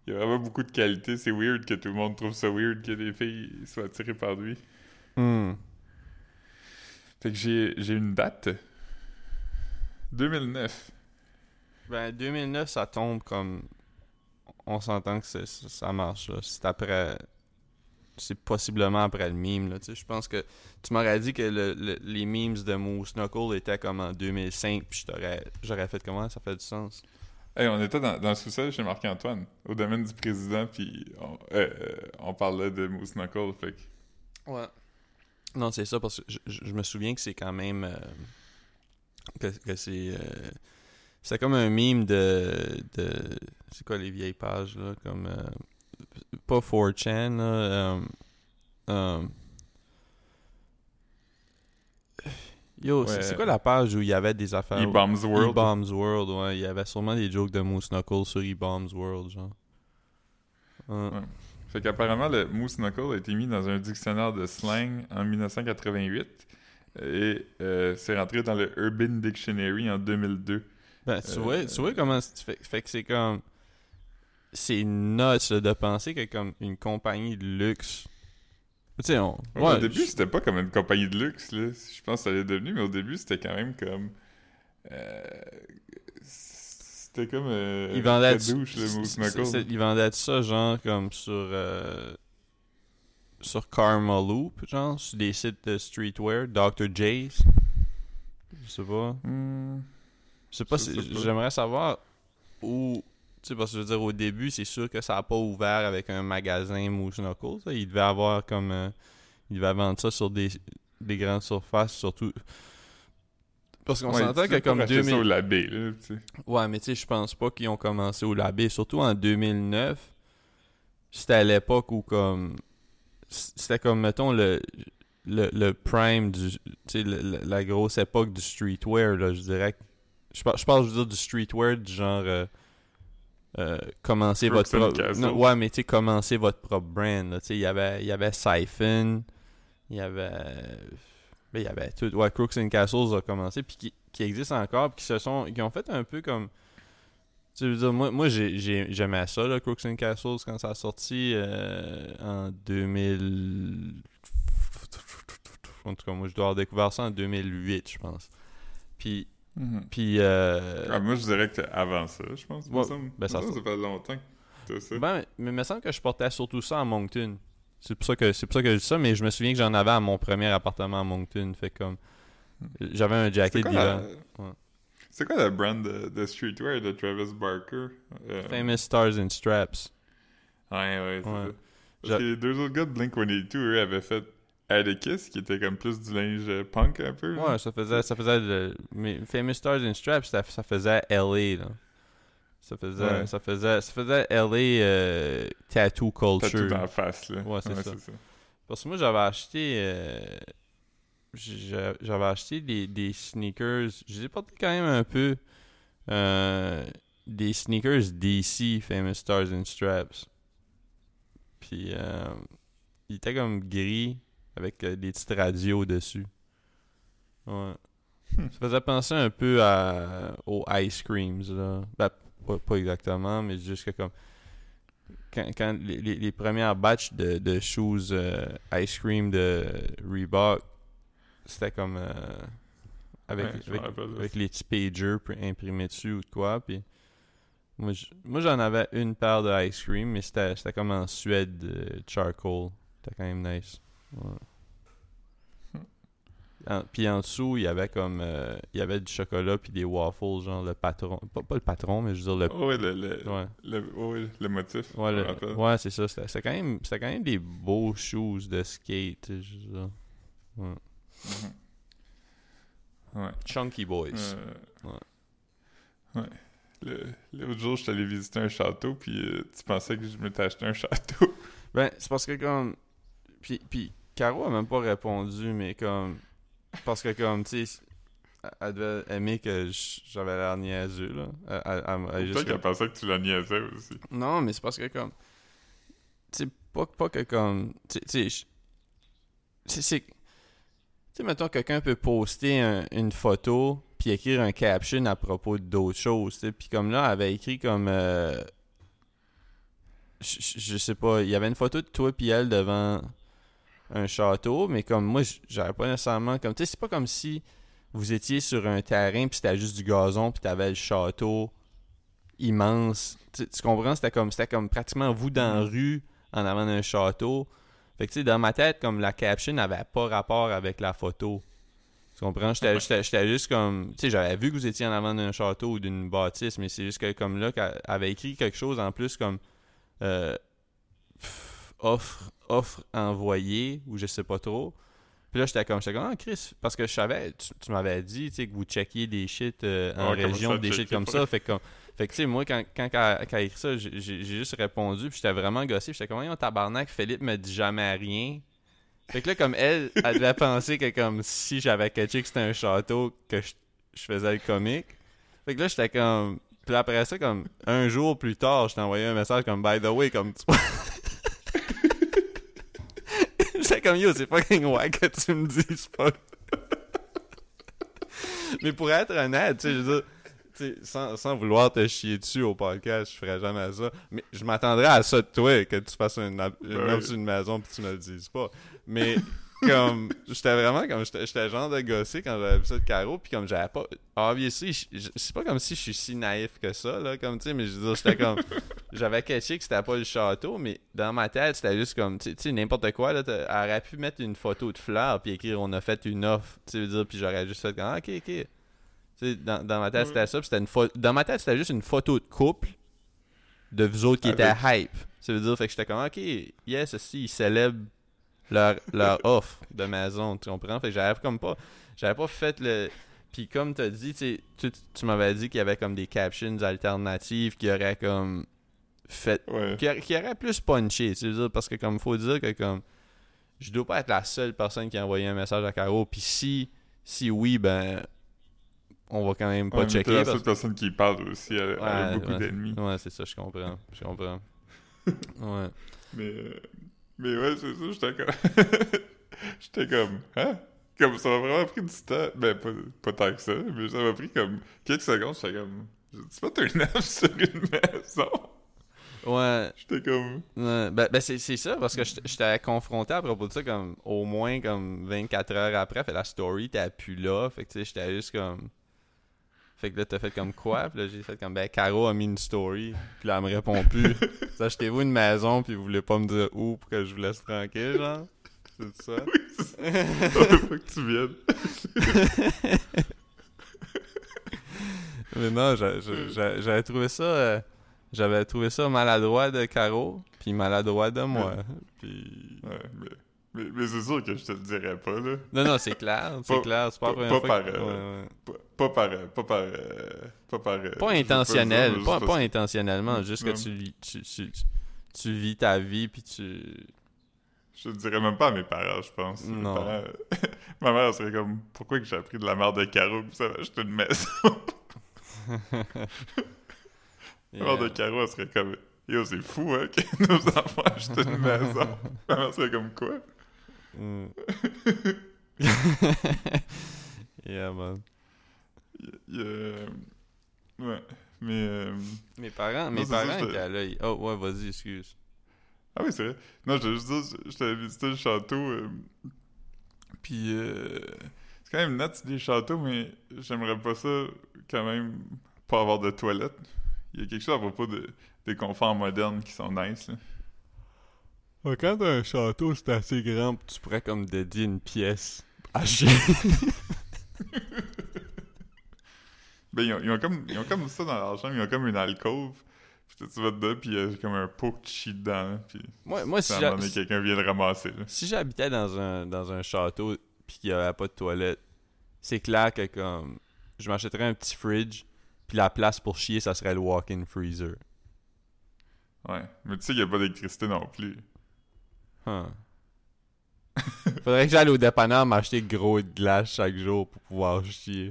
il y a vraiment beaucoup de qualités c'est weird que tout le monde trouve ça weird que les filles soient attirées par lui Hmm. fait que j'ai j'ai une date 2009 Ben, 2009, ça tombe comme. On s'entend que ça ça marche, là. C'est après. C'est possiblement après le meme, là. Je pense que. Tu m'aurais dit que le- le- les memes de Moose Knuckle étaient comme en 2005, puis j'aurais fait comment? Ça fait du sens. Hey, on était dans, dans le sous-sol chez Marc-Antoine au domaine du président puis on, euh, euh, on parlait de Moose Knuckle fait que Ouais. Non, c'est ça, parce que je, je- je me souviens que c'est quand même. euh, que, que c'est. euh, c'est comme un meme de. de c'est quoi les vieilles pages, là Comme. euh, pas 4chan, là. euh, euh, Yo, c'est- Ouais. c'est quoi la page où il y avait des affaires E-Bombs World E-Bombs World, ouais. Il y avait sûrement des jokes de Moose Knuckles sur E-Bombs World, genre. Ouais. fait qu'apparemment le Moose Knuckle a été mis dans un dictionnaire de slang en 1988 et euh, c'est rentré dans le Urban Dictionary en 2002 Ben, tu, vois, tu vois comment c'est- fait, fait que c'est comme. C'est nuts là, de penser que comme une compagnie de luxe. Tu sais, on. Ouais, ouais, au début, je- c'était pas comme une compagnie de luxe, là. Je pense que ça l'est devenu, mais au début, c'était quand même comme. euh, c'était comme. Euh, ils vendaient. très douche, le Moose c'est- Knuckle. c'est- Ils vendaient ça, genre, comme sur. euh, sur Karma Loop, genre, sur des sites de streetwear, Dr. J's. Je sais pas. Hmm. Je sais pas si. J'aimerais savoir où. Tu sais, parce que je veux dire, au début, c'est sûr que ça a pas ouvert avec un magasin Moose Knuckles. là. Il devait avoir comme. euh, il va vendre ça sur des, des grandes surfaces, surtout. Parce qu'on Ouais, s'entend tu que comme racheter ça 2000. au labé, là. Ouais, mais tu sais, je pense pas qu'ils ont commencé au labé. Surtout en 2009, c'était à l'époque où comme. C'était comme, mettons, le, le, le prime du. Tu sais, le- la grosse époque du streetwear, là, je dirais. Je parle, je parle, je veux dire, du streetwear du genre. Euh, euh, commencer votre propre. Non, ouais, mais tu sais, commencer votre propre brand. Tu sais, il y avait, il y avait Siphon, il y avait. Ben, il y avait tout. Ouais, Crooks and Castles a commencé, puis qui, qui existent encore, puis qui se sont. qui ont fait un peu comme. Tu veux dire, moi, moi j'ai, j'ai- j'aimais ça, là, Crooks and Castles, quand ça a sorti euh, en 2000. En tout cas, moi, je dois avoir découvert ça en 2008, je pense. Puis. Mhm. Puis. euh, Ah, moi, je dirais que c'était avant ça, je pense. Ouais, me ben, ça Me ça fait longtemps que ça. Ben, mais il me semble que je portais surtout ça à Moncton. C'est pour ça que c'est pour ça que je dis ça, mais je me souviens que j'en avais à mon premier appartement à Moncton. Fait comme j'avais un C'est jacket quoi, d'hiver. la... Ouais. c'est quoi la brand de, de streetwear de Travis Barker? Euh, Famous Stars and Straps. Ouais, ouais, c'est Ouais. ça. Parce que les deux autres gars de Blink-182, eux, avaient fait Atticus, qui était comme plus du linge punk un peu. Ouais, ça faisait ça faisait le- mais Famous Stars and Straps, ça, ça faisait LA là. Ça faisait Ouais. ça faisait ça faisait LA euh, tattoo culture. dans la face, là. Ouais, c'est ça. Parce que moi, j'avais acheté. euh, j'a- j'avais acheté des, des sneakers. Je les ai portés quand même un peu. euh, des sneakers DC, Famous Stars and Straps. Puis, euh, il était comme gris avec euh, des petites radios dessus. Ouais. Ça faisait penser un peu à, aux Ice Creams, là. Ben, pas, pas exactement, mais juste que comme quand, quand les, les, les premières batches de, de shoes euh, ice cream de Reebok, c'était comme euh, avec, Ouais, les petits pagers pr- imprimés dessus ou de quoi. Puis moi, j'en avais une paire de ice cream, mais c'était c'était comme en Suède euh, charcoal. C'était quand même nice. Ouais. En- puis en dessous, il y avait comme euh, il y avait du chocolat puis des waffles, genre le patron. Pas, pas le patron, mais je veux dire le. Oh, ouais, le, le, Ouais. le, oh, le motif. Ouais, le- c'est ça. C'était quand, même- quand même des beaux shoes de skate. je veux dire. Ouais. Ouais. Chunky Boys. Euh, Ouais. Ouais. L'autre jour, je suis allé visiter un château, puis euh, tu pensais que je m'étais acheté un château. Ben, c'est parce que comme. Puis, puis Caro a même pas répondu, mais comme. Parce que comme, tu sais, elle- devait aimer que j'avais l'air niaiseux, là. Elle- elle- elle- Peut-être qu'elle pensait que tu la niaisais aussi. Non, mais c'est parce que comme. Tu sais, pas, pas que comme. Tu sais, c'est. Tu sais, mettons, quelqu'un peut poster un- une photo puis écrire un caption à propos d'autres choses, tu sais. Puis comme là, elle avait écrit comme. euh, je- je sais pas, il y avait une photo de toi puis elle devant un château, mais comme moi, j'avais pas nécessairement. comme Tu sais, c'est pas comme si vous étiez sur un terrain puis c'était juste du gazon puis t'avais le château immense. Tu, tu comprends? C'était comme, c'était comme pratiquement vous dans la rue en avant d'un château. Fait que tu sais, dans ma tête, comme la caption n'avait pas rapport avec la photo. Tu comprends? J'étais juste comme. Tu sais, j'avais vu que vous étiez en avant d'un château ou d'une bâtisse, mais c'est juste que comme là, qu'elle avait écrit quelque chose en plus comme euh, pff, offre, offre envoyée, ou je sais pas trop. Puis là, j'étais comme, j'étais comme, ah, Chris, parce que je savais, tu, tu m'avais dit, tu sais, que vous checkiez des shit euh, en Ouais, région, ça, des shit comme ça. Fait que, comme- fait que tu sais, moi, quand, quand, quand écrit ça, j'ai juste répondu, puis j'étais vraiment gossé. puis J'étais comme, voyons, tabarnak, Philippe me dit jamais rien. Fait que là, comme elle, elle devait penser que comme si j'avais catché que c'était un château, que je, je faisais le comique. Fait que là, j'étais comme. Puis après ça, comme un jour plus tard, je t'ai envoyé un message comme By the way, comme tu J'étais comme yo, c'est fucking wack que tu me dises pas. Mais pour être honnête, tu sais, je veux dire, tu sais, sans, sans vouloir te chier dessus au podcast, je ferais jamais ça. Mais je m'attendrais à ça de toi, que tu fasses une, une Ben sur une maison puis tu me le dises pas. Mais comme, j'étais vraiment comme, j'étais genre de gossé quand j'avais vu ça de Caro, puis comme j'avais pas. Obviously, c'est pas comme si je suis si naïf que ça, là, comme tu sais, mais je veux dire, j'étais comme. J'avais caché que c'était pas le château, mais dans ma tête, c'était juste comme, tu sais- n'importe quoi, là, elle aurait pu mettre une photo de fleurs, puis écrire on a fait une offre, tu veux dire, puis j'aurais juste fait comme, ah, ok, ok. Tu sais, dans, dans ma tête, c'était ça, c'était une photo. Dans ma tête, c'était juste une photo de couple de vous autres qui étaient hype. Ça veut dire, fait que j'étais comme, ok, yes, si, il célèbre leur, leur offre de maison, tu comprends? Fait que j'avais comme pas. J'avais pas fait le. Puis comme t'as dit, tu, tu, tu m'avais dit qu'il y avait comme des captions alternatives qui auraient comme fait. Ouais. Qui, auraient- qui auraient plus punché, tu sais, parce que comme faut dire que comme. Je dois pas être la seule personne qui a envoyé un message à Caro. Puis si, si oui, ben. On va quand même pas Ouais, checker. la parce seule personne qui parle aussi. Elle, elle a Ouais, beaucoup ouais. d'ennemis. Ouais, c'est ça, je comprends. Je comprends. ouais. Mais, euh, mais ouais, c'est ça, j'étais comme. j'étais comme. Hein? Comme ça m'a vraiment pris du temps. Ben, pas, pas tant que ça, mais ça m'a pris comme quelques secondes. J'étais comme. C'est pas un neuf sur une maison? Ouais. J'étais comme. Ouais, ben, ben c'est, ça, parce que j'étais- j'étais confronté à propos de ça comme au moins comme 24 heures après. Fait la story t'as plus là. Fait que tu sais, j'étais juste comme. Fait que là, t'as fait comme quoi? Puis là, j'ai fait comme, ben, Caro a mis une story. Puis là, elle me répond plus. Vous achetez-vous une maison, puis vous voulez pas me dire où pour que je vous laisse tranquille, genre? C'est ça? Oui, c'est. Faut que tu viennes. Mais non, j'a- j'a- j'a- j'avais trouvé ça. euh, j'avais trouvé ça maladroit de Caro, puis maladroit de moi. Puis. Ouais, mais. Mais, mais c'est sûr que je te le dirais pas, là. Non, non, c'est clair, c'est clair. C'est pas la pas- pas par, que- euh, ouais, ouais. Pas, par. euh, Pas par. euh, Pas par. euh, Pas intentionnel, pas, pas parce- intentionnellement, juste que tu, vis- tu, tu, tu vis ta vie, puis tu... Je le dirais même pas à mes parents, je pense. Non. parents, Ma mère serait comme Pourquoi que j'ai appris de la merde de Caro puis ça va acheter une maison? La mère de. Caro, elle serait comme Yo, c'est fou, hein, que nos enfants achètent une maison. Ma mère serait comme quoi? Mm. yeah, man. Il y a- euh, Ouais, mais. euh, Mes parents, Non, mes parents étaient là. ils- Oh, ouais, vas-y, excuse. Ah oui, c'est vrai. Non, je te juste dire, j'étais visité le château. euh, Puis. euh, C'est quand même net, des châteaux, mais j'aimerais pas ça quand même pas avoir de toilette. Il y a quelque chose à propos de, des conforts modernes qui sont nice. Là. Quand t'as un château, c'est assez grand, tu pourrais comme dédier une pièce à chier. Ben, ils ont, ils ont comme, ils ont comme ça dans leur chambre, ils ont comme une alcôve. Puis toi, tu vas dedans, puis il y a comme un pot de chie dedans. Puis moi, moi si quelqu'un vient le ramasser. Là. si j'habitais dans un, dans un château puis qu'il y avait pas de toilette, c'est clair que comme je m'achèterais un petit fridge, puis la place pour chier, ça serait le walk-in freezer. Ouais. Mais tu sais qu'il n'y a pas d'électricité non plus. Huh. Faudrait que j'aille au dépanneur m'acheter gros de glace chaque jour pour pouvoir chier.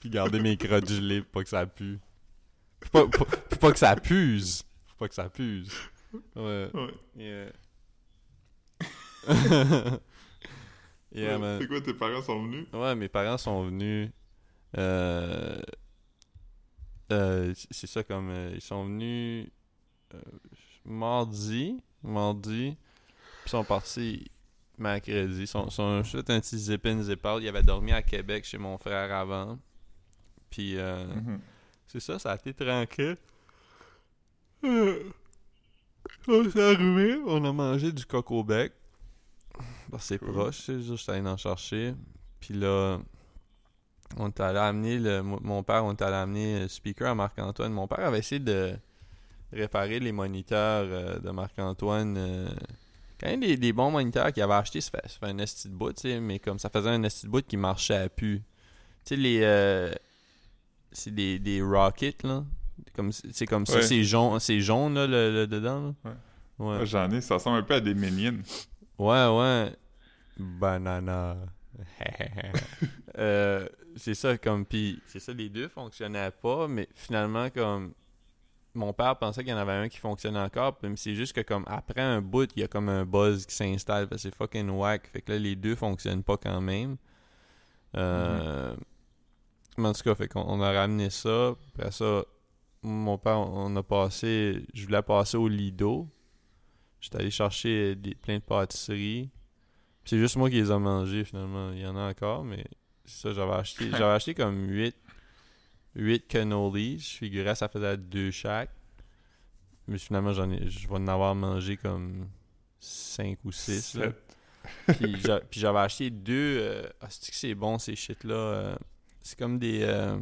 Puis garder mes crottes gelées pour pas que ça pue. Pour pas, pour- pour pas que ça puse. Pour pas que ça puse. Ouais. Ouais. Yeah. yeah, Ouais, man. C'est quoi, tes parents sont venus? Ouais, mes parents sont venus. Euh, euh, c'est ça comme. euh, ils sont venus euh, mardi. Mardi. Ils sont partis mercredi. Ils sont, sont juste un petit zip-in, zip-out. Ils avaient dormi à Québec chez mon frère avant. Puis euh, Mhm. c'est ça, ça a été tranquille. Euh, On s'est arrivé, on a mangé du coco bec. Bah, c'est proche, c'est juste j'étais allé en chercher. Puis là, on est allé amener le, mo- mon père, on est allé amener le speaker à Marc-Antoine. Mon père avait essayé de réparer les moniteurs euh, de Marc-Antoine. Quand même des, des bons moniteurs qu'il avait achetés, ça fait, ça fait un esti de bout, mais comme ça faisait un esti de bout qui marchait à pu. Tu sais, les. euh, c'est des, des rockets, là. Comme, c'est comme ça, Ouais. c'est jaune, c'est jaune, là, le, le dedans, là. Ouais. Ouais. Ouais, J'en ai, ça ressemble un peu à des minions. Ouais, ouais. Banana. Euh, c'est ça, comme. Puis, c'est ça, les deux fonctionnaient pas, mais finalement, comme. Mon père pensait qu'il y en avait un qui fonctionnait encore, puis c'est juste que, comme, après un bout, il y a comme un buzz qui s'installe, parce que c'est fucking whack. Fait que là, les deux fonctionnent pas quand même. Euh. Mais en tout cas, fait qu'on on a ramené ça. Après ça, mon père, on a passé. Je voulais passer au Lido. J'étais allé chercher des, plein de pâtisseries. C'est juste moi qui les ai mangés finalement. Il y en a encore, mais ça, j'avais acheté. J'avais acheté comme 8, 8 cannolis. Je figurais ça faisait deux chaque. Mais finalement, j'en ai, je vais en avoir mangé comme 5 ou 6. Sept. puis j'a- puis j'avais acheté deux. Euh, ah, c'est que c'est bon ces shit-là. euh, c'est comme des. euh,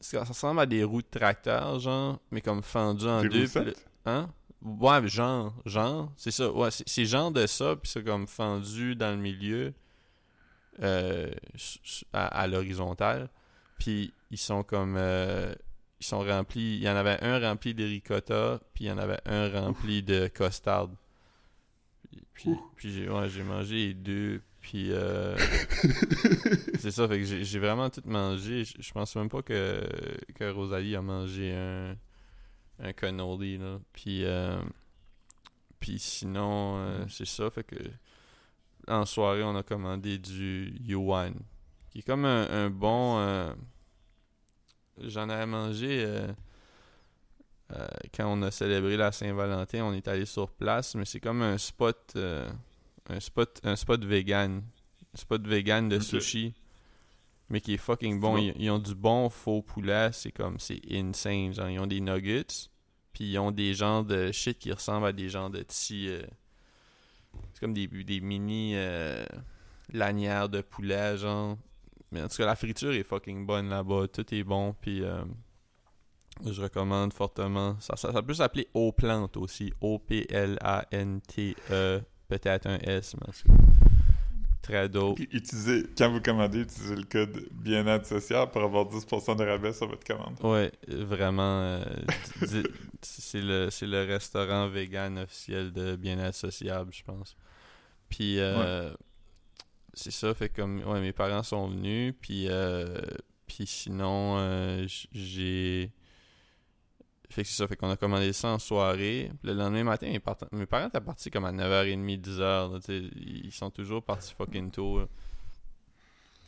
ça ressemble à des roues de tracteur, genre, mais comme fendues en Des deux. le- Hein? Ouais, genre, genre, c'est ça. Ouais, c'est genre de ça, puis c'est comme fendu dans le milieu, à l'horizontale. Puis ils sont comme. euh, ils sont remplis. Il y en avait un rempli de ricotta, puis il y en avait un rempli de costard. Puis, j'ai ouais, mangé les deux, puis. euh, c'est ça, fait que j'ai j'ai vraiment tout mangé. Je, je pense même pas que, que Rosalie a mangé un, un cannoli, là. Puis, euh, puis sinon, euh, c'est ça, fait que en soirée, on a commandé du yuan, qui est comme un, un bon... euh, J'en avais mangé euh, euh, quand on a célébré la Saint-Valentin, on est allé sur place, mais c'est comme un spot, euh, un spot, un spot vegan, un spot vegan de sushi, mais qui est fucking bon. bon. Ils, ils ont du bon faux poulet, c'est comme, c'est insane. Genre, ils ont des nuggets, puis ils ont des genres de shit qui ressemblent à des genres de petits, c'est comme des, des mini lanières de poulet, genre. Mais en tout cas, la friture est fucking bonne là-bas. Tout est bon. Puis euh, je recommande fortement. Ça, ça, ça peut s'appeler Eau Plante aussi. O-P-L-A-N-T-E. Peut-être un S, mais c'est très dope. Puis utilisez, quand vous commandez, utilisez le code bien-être social pour avoir 10% de rabais sur votre commande. Ouais, vraiment. euh, c'est le, le restaurant vegan officiel de bien-être sociable, je pense. Puis, euh, c'est ça, fait comme, ouais, mes parents sont venus, puis, euh, puis sinon, euh, j'ai. Fait que c'est ça, fait qu'on a commandé ça en soirée. Puis le lendemain matin, mes, part- mes parents étaient partis comme à 9h30, 10h. là, tu sais, ils sont toujours partis fucking tôt. là.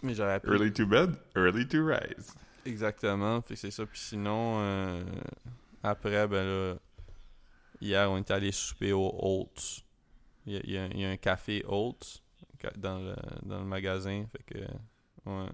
Mais j'avais appris. Early to bed, early to rise. Exactement, fait que c'est ça. Puis sinon, euh, après, ben là, hier, on est allé souper au Holtz. Il y a, il y a un- café Holtz dans le, dans le magasin, fait que, ouais.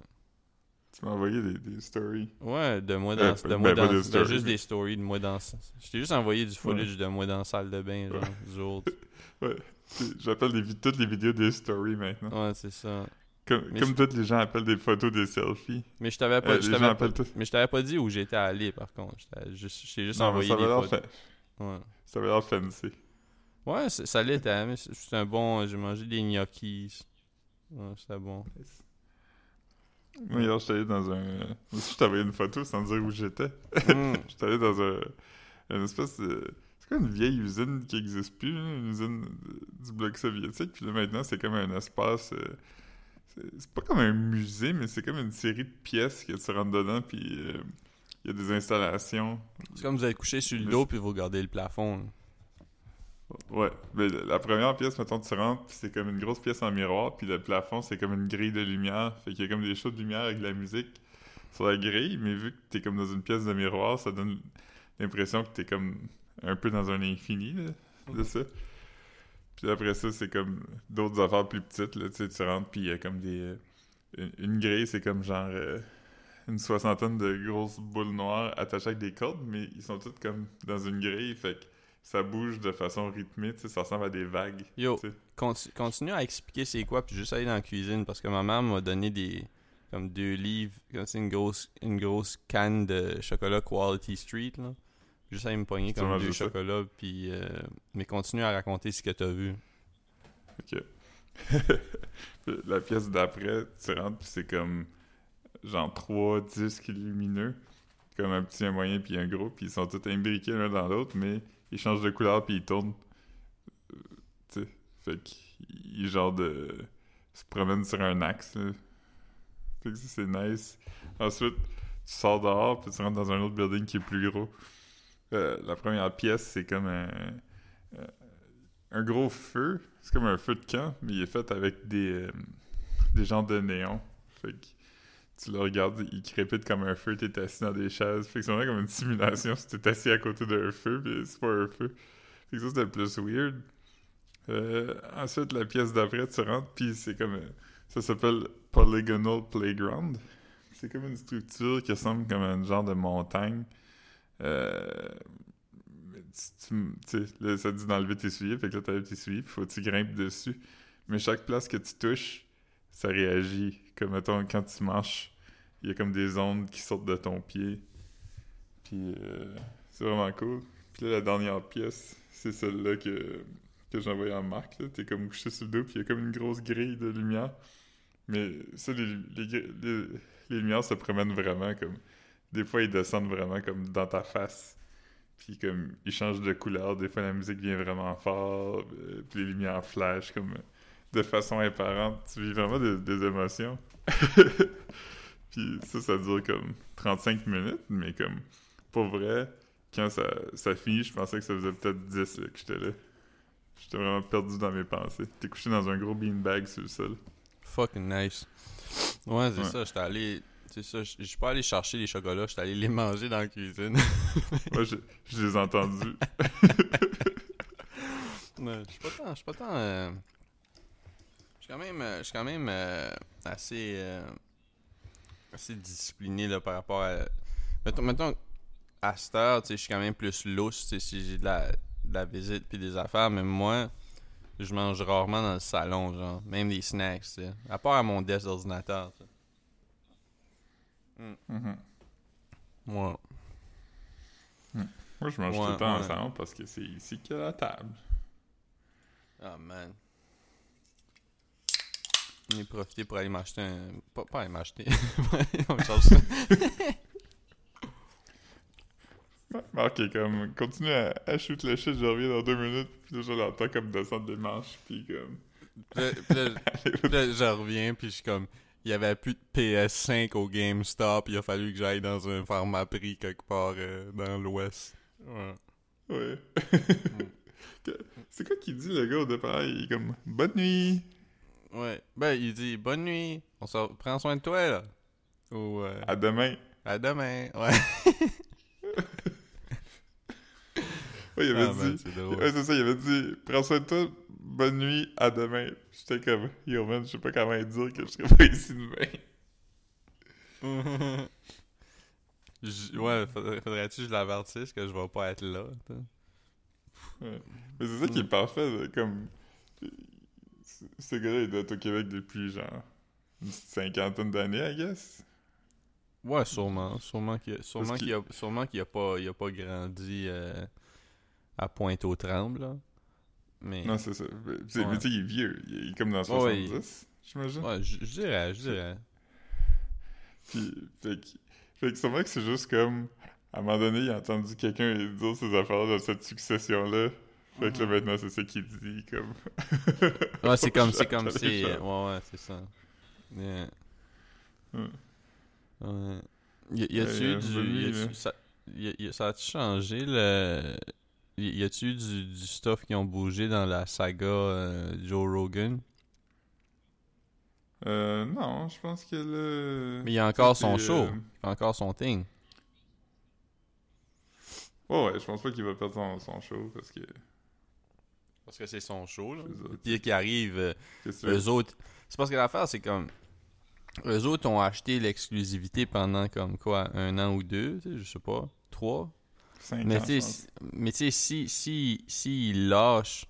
Tu m'as envoyé des, des stories. Ouais, de moi Euh, dans, de ben, moi pas dans, des de juste des stories de moi dans, je t'ai juste envoyé du footage de moi dans la salle de bain, genre, du Holtz. C'est- J'appelle toutes les vidéos des stories maintenant. Ouais, c'est ça. Comme, Mais comme je- tous les gens appellent des photos des selfies. Mais je t'avais pas, Euh, je t'avais pas- appellent tout. mais je t'avais pas dit où j'étais allé, par contre. Je juste, t'ai juste Non, envoyé ça des photos. fa- Ouais. ça avait l'air fancy. Ouais, c'est- ça l'était, mais c'est c'est un bon. J'ai mangé des gnocchis. Ouais, c'était bon. Moi, hier, j'étais allé dans un... Je envoyé une photo sans dire où j'étais. Mm. J'étais allé dans un... Une espèce de... C'est comme une vieille usine qui existe plus, une usine du bloc soviétique. Puis là, maintenant, c'est comme un espace... euh, c'est- C'est pas comme un musée, mais c'est comme une série de pièces que tu rentres dedans, puis euh, il y a des installations. C'est comme vous allez coucher sur le dos puis vous regardez le plafond. là. Ouais, mais la première pièce, mettons, tu rentres, puis c'est comme une grosse pièce en miroir, puis le plafond, c'est comme une grille de lumière. Fait qu'il y a comme des shows de lumière avec de la musique sur la grille, mais vu que t'es comme dans une pièce de miroir, ça donne l'impression que t'es comme un peu dans un infini, là, de ça. Puis après ça, c'est comme d'autres affaires plus petites, là, tu sais, tu rentres, puis il y a comme des... euh, une, une grille, c'est comme genre... euh, une soixantaine de grosses boules noires attachées avec des cordes, mais ils sont toutes comme dans une grille, fait que ça bouge de façon rythmée, ça ressemble à des vagues. Yo, conti- continue à expliquer c'est quoi, puis juste aller dans la cuisine parce que ma mère m'a donné des. comme deux livres, comme c'est une grosse, une grosse canne de chocolat Quality Street, là. Juste aller me pogner comme deux chocolats, puis. euh, mais continue à raconter ce que t'as vu. Ok. La pièce d'après, tu rentres, puis c'est comme genre trois disques lumineux, comme un petit, un moyen, puis un gros, puis ils sont tous imbriqués l'un dans l'autre, mais ils changent de couleur, puis ils tournent. Euh, tu sais, fait qu'ils genre de... se promènent sur un axe, là. Fait que c'est nice. Ensuite, tu sors dehors, puis tu rentres dans un autre building qui est plus gros. Euh, la première pièce, c'est comme un, euh, un gros feu. C'est comme un feu de camp, mais il est fait avec des, euh, des genres de néon. Fait que tu le regardes, il crépite comme un feu, t'es assis dans des chaises. Fait que c'est vraiment comme une simulation si t'es assis à côté d'un feu, puis c'est pas un feu. Fait que ça, c'était plus weird. Euh, ensuite, la pièce d'après, tu rentres, puis c'est comme... euh, ça s'appelle Polygonal Playground. C'est comme une structure qui ressemble comme un genre de montagne. Euh, tu, tu- là, ça dit d'enlever tes souliers, fait que là, t'enlèves tes souliers, puis faut que tu grimpes dessus. Mais chaque place que tu touches, ça réagit. Comme, mettons, quand tu marches, il y a comme des ondes qui sortent de ton pied. Puis, euh, c'est vraiment cool. Puis là, la dernière pièce, c'est celle-là que, que j'ai envoyée en marque. là. T'es comme couché sur le dos, puis il y a comme une grosse grille de lumière. Mais ça, les, les, les- les lumières se promènent vraiment comme. Des fois, ils descendent vraiment comme dans ta face. Puis comme, ils changent de couleur. Des fois, la musique vient vraiment fort. euh, Puis les lumières flashent comme de façon apparente. Tu vis vraiment des, des émotions. Puis ça, ça dure comme 35 minutes. Mais comme, pour vrai, quand ça, ça finit, je pensais que ça faisait peut-être 10 là, que j'étais là. J'étais vraiment perdu dans mes pensées. T'es couché dans un gros beanbag sur le sol. Fucking nice. Ouais, c'est Ouais. ça, j'étais allé. C'est ça, je suis pas allé chercher les chocolats, j'étais allé les manger dans la cuisine. Moi, je, je les ai entendus. Ouais, je suis pas tant. Je suis pas tant. euh, Je suis quand même. euh, Je suis quand même euh, assez. euh, assez discipliné là, par rapport à. Mettons, mettons à cette heure, tu sais, je suis quand même plus lousse si j'ai de la, de la visite puis des affaires, mais moi, je mange rarement dans le salon, genre. Même des snacks, tu sais. À part à mon desk d'ordinateur, sais. Mhm. Ouais. Moi, je mange tout le temps ouais. salon parce que c'est ici qu'il y a la table. Ah man. Est profité pour aller m'acheter un. Pas, pas aller m'acheter. On me charge ça. Marc est comme, continue à, à shoot le shit, je reviens dans deux minutes, puis là, je l'entends comme descendre des marches, puis comme... Puis là, puis là, puis là, je reviens, puis je suis comme. Il y avait plus de PS5 au GameStop, il a fallu que j'aille dans un pharmaprix quelque part euh, dans l'ouest. Ouais. Ouais. C'est quoi qu'il dit, le gars, au départ? Il est comme, bonne nuit! Ouais. Ben, il dit bonne nuit, on se prend soin de toi, là. Ou euh, À demain! à demain. Ouais. Ouais, il avait Ah, man, dit... c'est drôle. Ouais, c'est ça, il avait dit, prends soin de toi, bonne nuit, à demain. J'étais comme, yo man, je sais pas comment dire que je serais pas ici demain. J- ouais, faudrait- faudrait-tu que je l'avertisse que je vais pas être là? Ouais. Mais c'est ça qui est parfait, là, comme... ce- gars-là, il doit être au Québec depuis, genre, une cinquantaine d'années, I guess. Ouais, sûrement. Sûrement qu'il sûrement a, sûrement qu'il a pas, il a pas grandi euh, à Pointe-aux-Trembles. Mais. Non, c'est ça. Mais, tu sais, Ouais. il est vieux. Il est comme dans Ouais, il- 70, j'imagine. Ouais, je je dirais, je dirais. Puis, fait que, fait que sûrement que c'est juste comme... À un moment donné, il a entendu quelqu'un dire ces affaires dans cette succession-là. Fait que là, maintenant, c'est ça qu'il dit, comme... Ouais, c'est comme, c'est comme chaque- Ouais, ouais, c'est ça. Yeah. Ouais. Ouais. Y, y a-tu euh, du. y ça, a- ça a-tu changé le. Y, a-tu du, du stuff qui ont bougé dans la saga euh, Joe Rogan? Euh, non, je pense que le... Mais il y a encore son c'est, show. euh, Il y a encore son thing. Ouais, ouais, je pense pas qu'il va perdre son, son show, parce que... Parce que c'est son show, là. Puis qui arrive. euh? Eux autres. C'est parce que l'affaire, c'est comme. Eux autres ont acheté l'exclusivité pendant comme quoi, un an ou deux, je sais pas, trois. Cinq Mais ans, tu sais, si- mais tu sais, si, si, il lâche,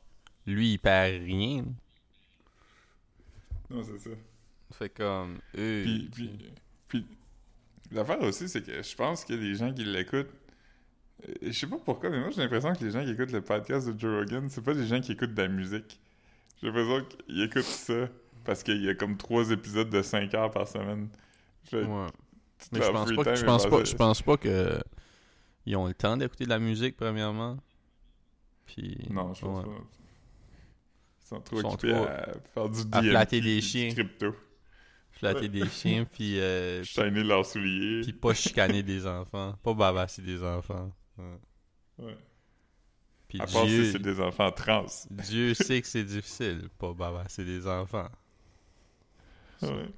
lui, il perd rien. Non, c'est ça. Fait comme eux. Puis, puis, puis l'affaire aussi, c'est que je pense que les gens qui l'écoutent, je sais pas pourquoi, mais moi j'ai l'impression que les gens qui écoutent le podcast de Joe Rogan, c'est pas des gens qui écoutent de la musique. J'ai l'impression qu'ils écoutent ça parce qu'il y a comme trois épisodes de 5 heures par semaine. Ouais. Mais je pense pas, que- je pense pas, je pense pas que ils ont le temps d'écouter de la musique premièrement. Puis Non, je pense ouais. pas. Ils sont trop Ils sont occupés trop- à faire du à DMT, flatter des chiens. crypto. flatter des chiens puis euh, leurs souliers. puis pas chicaner des enfants, pas babasser des enfants. Ouais. Ouais. Puis À part Dieu, si c'est des enfants trans. Dieu sait que c'est difficile, pas babasser des enfants. Ouais.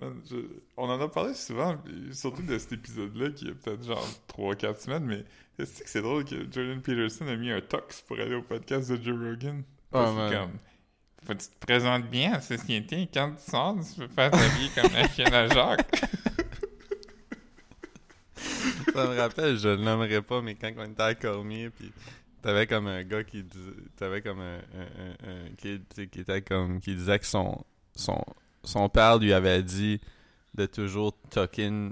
Man, je- On en a parlé souvent, surtout de cet épisode-là qui a peut-être genre 3-4 semaines, mais est-ce que c'est drôle que Jordan Peterson a mis un tox pour aller au podcast de Joe Rogan? Parce que man. comme, faut que tu te présentes bien la société, quand tu sors, tu peux pas t'habiller comme la chienne à Jacques. Ça me rappelle, je le nommerai pas, mais quand on était à Cormier, puis t'avais comme un gars qui disait, t'avais comme un, qui était comme, qui disait que son, son, son père lui avait dit de toujours tuck in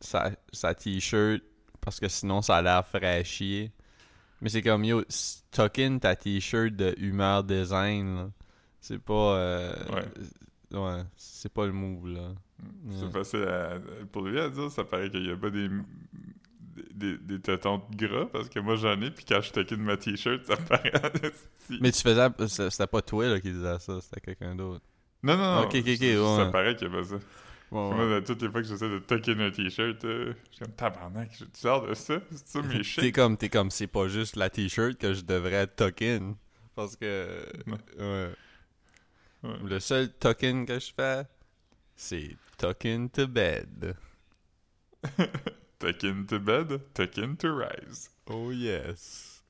sa, sa t-shirt parce que sinon ça a l'air fraîchier. Mais c'est comme, yo, s- tuck in ta t-shirt de humeur design, là. C'est pas... euh, ouais, c'est pas le move, là. C'est Ouais. facile à- pour lui à dire, ça paraît qu'il y a pas des, des, des tétons gras, parce que moi j'en ai, puis quand je taquine ma t-shirt, ça paraît. Mais tu faisais... C'était pas toi, là, qui disais ça, c'était quelqu'un d'autre. Non, non, non. Ok, ok, ok, ça- Ça ouais. paraît qu'il y a pas ça. Ouais, Moi, de- toutes les fois que j'essaie de tucker un t-shirt, euh, je suis comme tabarnak, j'ai tu sors de ça? C'est ça mes T'es comme, t'es comme, c'est pas juste la t-shirt que je devrais tuck in. Parce que... Ouais. Ouais. Le seul tuck in que je fais, c'est tuck in to bed. Tuck in to bed, tuck in to rise. Oh yes.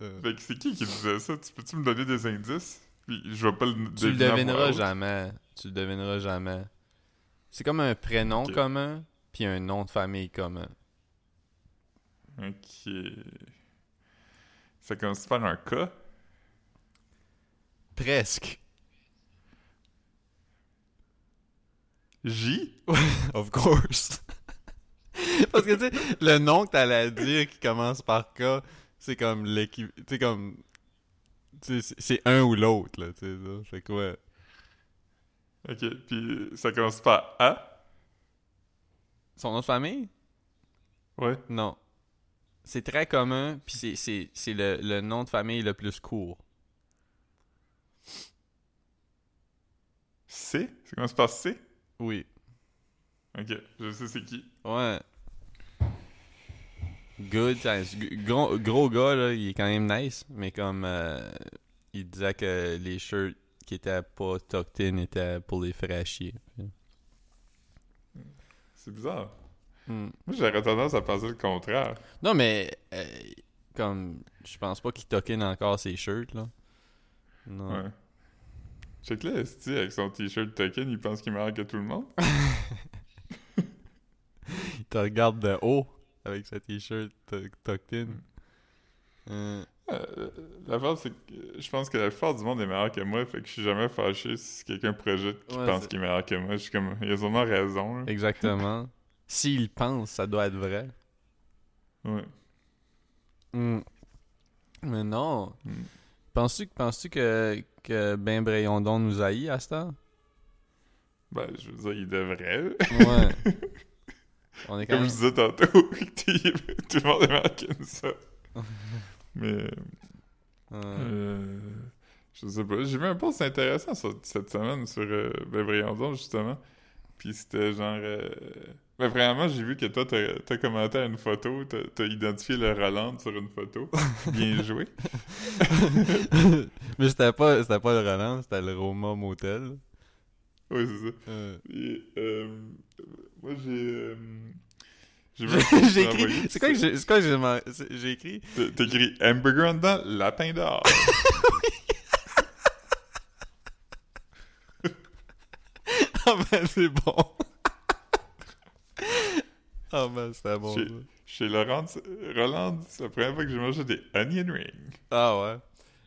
Euh, Fait que c'est qui qui disait ça? Tu peux-tu me donner des indices? Puis je vais pas le tu le deviner à voix devineras jamais. Tu le devineras jamais. C'est comme un prénom commun, puis un nom de famille commun. Ok. Ça commence par un K? Presque. J? Of course. Parce que, tu sais, le nom que t'allais dire qui commence par K, c'est comme l'équipe. Tu sais, comme. Tu sais, c'est- c'est un ou l'autre, là, tu sais, ça. Fait quoi? Ok, puis ça commence par A? Son nom de famille? Ouais. Non. C'est très commun, puis c'est- c'est c'est le, le nom de famille le plus court. C? Ça commence par C? Oui. Ok, je sais c'est qui. Ouais. Good Gros, gros gars, là, il est quand même nice, mais comme euh, il disait que les shirts qui étaient pas tucked in étaient pour les faire chier. C'est bizarre. Hmm. Moi, j'aurais tendance à penser le contraire. Non, mais euh, comme je pense pas qu'il tuck in encore ses shirts, là. Non. Ouais. Check là, Esti, avec son t-shirt token, il pense qu'il est meilleur que tout le monde. Il te regarde de haut avec sa t-shirt tu- tucked in. Euh, Euh, L'affaire, c'est que euh, je pense que la plupart du monde est meilleur que moi, fait que je suis jamais fâché si quelqu'un projette qui Ouais, pense qu'il est meilleur que moi. Je suis comme, il a sûrement raison. là. exactement. S'il pense, ça doit être vrai. Ouais. Hmm. Mais non. Hmm. Penses-tu penses que, que Ben Brayondon nous haït à ce temps? Ben, je veux dire, il devrait. Ouais. On est quand Comme même... je disais tantôt, tout le monde que ça. Mais, Euh, je sais pas. J'ai vu un post intéressant sur- cette semaine sur euh, Ben justement. Puis c'était genre. euh, Ben, vraiment, j'ai vu que toi, t'as t'as commenté à une photo, t'as t'as identifié le Roland sur une photo. Bien joué. Mais c'était pas, pas le Roland, c'était le Roma Motel. Oui, c'est ça. Euh, Et, euh, moi, j'ai. euh, j'ai écrit... envoyé. C'est quoi que j'ai c'est c'est- écrit? T'as écrit hamburger en dedans, lapin d'or. Ah ben c'est bon. Ah ben c'était bon. Ça. Chez Laurent, Roland, c'est la première fois que j'ai mangé des onion rings. Ah ouais.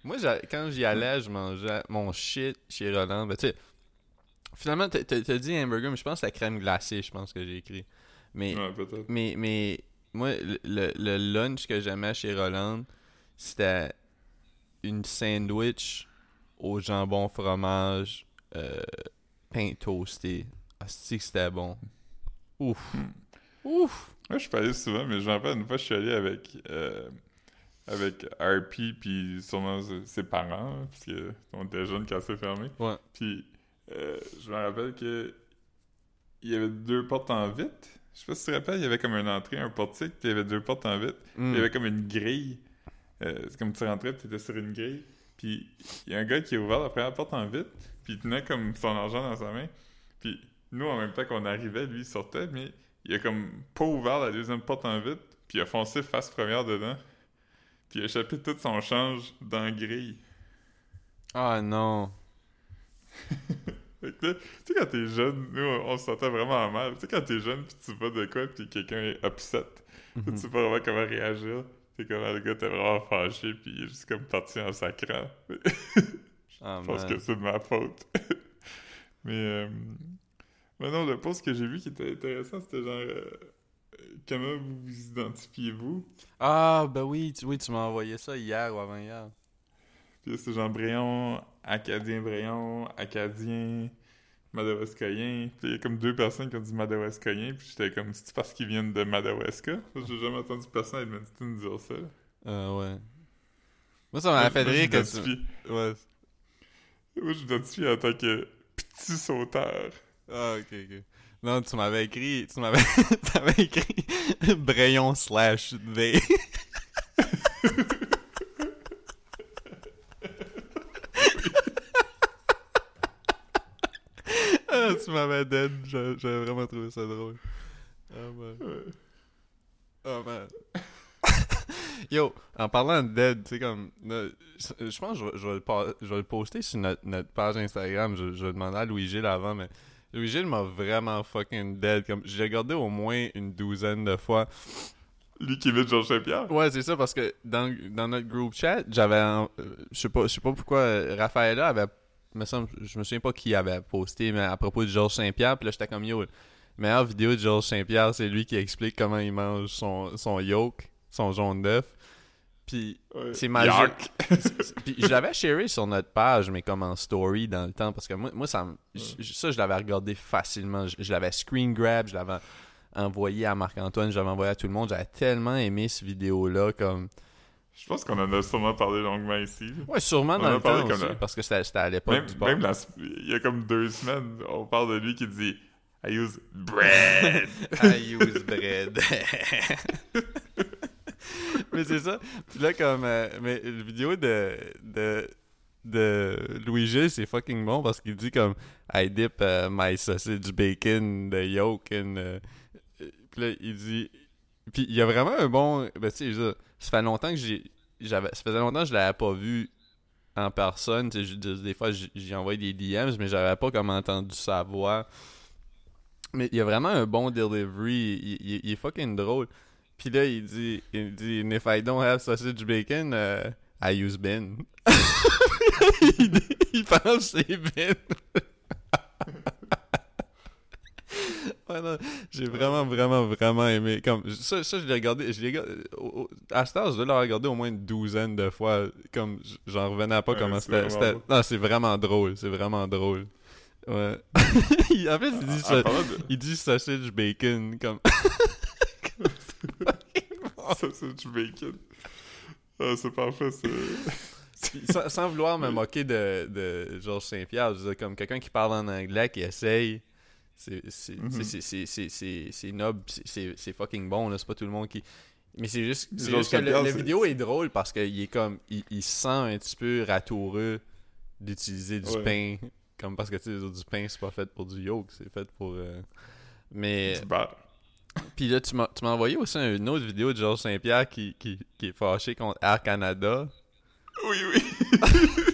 Moi, quand j'y allais, je mangeais mon shit chez Roland. Ben, tu sais, finalement, t'as- dit hamburger, mais je pense que c'est la crème glacée, je pense que j'ai écrit. Mais, Ouais, mais, mais, moi, le, lunch que j'aimais chez Roland, c'était une sandwich au jambon fromage, euh, pain toasté. Ah, que c'était bon. Ouf. Ouf. Moi, je suis pas allé souvent, mais je me rappelle une fois, je suis allé avec, euh, avec RP, puis sûrement ses- parents, parce que on était jeunes quand c'est fermé. Ouais. Puis, euh, je me rappelle que il y avait deux portes en vitre. Je sais pas si tu te rappelles, il y avait comme une entrée, un portique, puis il y avait deux portes en vitre. Mm. Il y avait comme une grille. Euh, c'est comme tu rentrais, puis tu étais sur une grille. Puis il y a un gars qui a ouvert la première porte en vitre, puis il tenait comme son argent dans sa main. Puis nous, en même temps qu'on arrivait, lui, il sortait, mais il a comme pas ouvert la deuxième porte en vitre, puis il a foncé face première dedans. Puis il a échappé tout son change dans la grille. Ah non. Tu sais, quand t'es jeune, nous, on, se sentait vraiment mal. Tu sais, quand t'es jeune, puis tu vas de quoi, puis quelqu'un est upset. Tu sais pas vraiment comment réagir. C'est comme le gars était vraiment fâché, puis il est juste comme parti en sacrant. Ah, Je pense man. que c'est de ma faute. mais, euh, mais non, le post que j'ai vu qui était intéressant, c'était genre. euh, comment vous vous identifiez-vous? Ah, ben oui, tu, oui, tu m'as envoyé ça hier ou avant-hier. Puis c'est genre Bréon, Acadien Bréon, Acadien Madawaskayen. Puis il y a comme deux personnes qui ont dit Madawaskayen, puis j'étais comme, c'est parce qu'ils viennent de Madawaska? J'ai jamais entendu personne à me dire ça. Euh, ouais. Moi, ça m'a fait rire que tu... Ouais. Moi, je m'identifie en tant que petit sauteur. Ah, ok, ok. Non, tu m'avais écrit... Tu m'avais... tu écrit Brayon slash V. ah, tu m'avais dead. J'avais vraiment trouvé ça drôle. Oh man. Oh man. Yo, en parlant de dead, tu sais, comme. Je pense que je, vais le poster sur notre, page Instagram. Je, vais demander à Louis-Gilles avant, mais Louis-Gilles m'a vraiment fucking dead. Comme, j'ai regardé au moins une douzaine de fois. Lui qui veut Georges Saint-Pierre? Ouais, c'est ça, parce que dans, dans notre group chat, j'avais. Euh, je sais pas, je sais pas pourquoi euh, Raphaël avait. Me semble, je me souviens pas qui avait posté, mais à propos de Georges Saint-Pierre, puis là, j'étais comme yo. Meilleure vidéo de Georges Saint-Pierre, c'est lui qui explique comment il mange son, son yolk, son jaune d'œuf. Puis c'est magique. puis je l'avais sharé sur notre page, mais comme en story dans le temps, parce que moi, moi ça, ça, je l'avais regardé facilement. Je, l'avais screen grab, je l'avais envoyé à Marc-Antoine, je l'avais envoyé à tout le monde. J'avais tellement aimé cette vidéo-là, comme... Je pense qu'on en a sûrement parlé longuement ici. Ouais, sûrement dans le temps aussi, parce que c'était à l'époque même, du Même il y a comme deux semaines, on parle de lui qui dit « I use bread! I use bread! » mais c'est ça. Puis là, comme. Euh, mais la vidéo de. de de Louis Gilles, c'est fucking bon parce qu'il dit comme I dip uh, my sausage bacon, the yolk, and. Uh, puis là, il dit. Puis il y a vraiment un bon. Ben, tu sais, ça fait longtemps que ça faisait longtemps que je l'avais pas vu en personne. Des fois, j'ai envoyé des DMs, mais j'avais pas comme entendu sa voix. Mais il y a vraiment un bon delivery. il est fucking drôle. Puis là, il dit, il dit, if I don't have sausage bacon, uh, I use Ben. il, il pense c'est Ben. j'ai vraiment, vraiment, vraiment aimé. Comme, ça, ça je l'ai regardé. Je l'ai, à ce âge, je l'ai regardé au moins une douzaine de fois. Comme, j'en revenais pas comment c'était, Non, c'est vraiment drôle. C'est vraiment drôle. Ouais. en fait, il dit, ça, il dit sausage bacon. Comme. c'est du bacon. Ah, c'est parfait, sans, sans, vouloir me moquer de, de Georges Saint-Pierre, je veux comme quelqu'un qui parle en anglais, qui essaye, c'est mm noble, c'est fucking bon, là, c'est pas tout le monde qui... Mais c'est juste, juste que la vidéo est drôle parce qu'il est comme, il, il sent un petit peu ratoureux d'utiliser du pain, comme parce que tu sais, du pain, c'est pas fait pour du yolk, c'est fait pour... Euh, mais... Puis là, tu m'as envoyé aussi une autre vidéo de Georges Saint-Pierre qui, qui, qui, est fâché contre Air Canada. Oui, oui.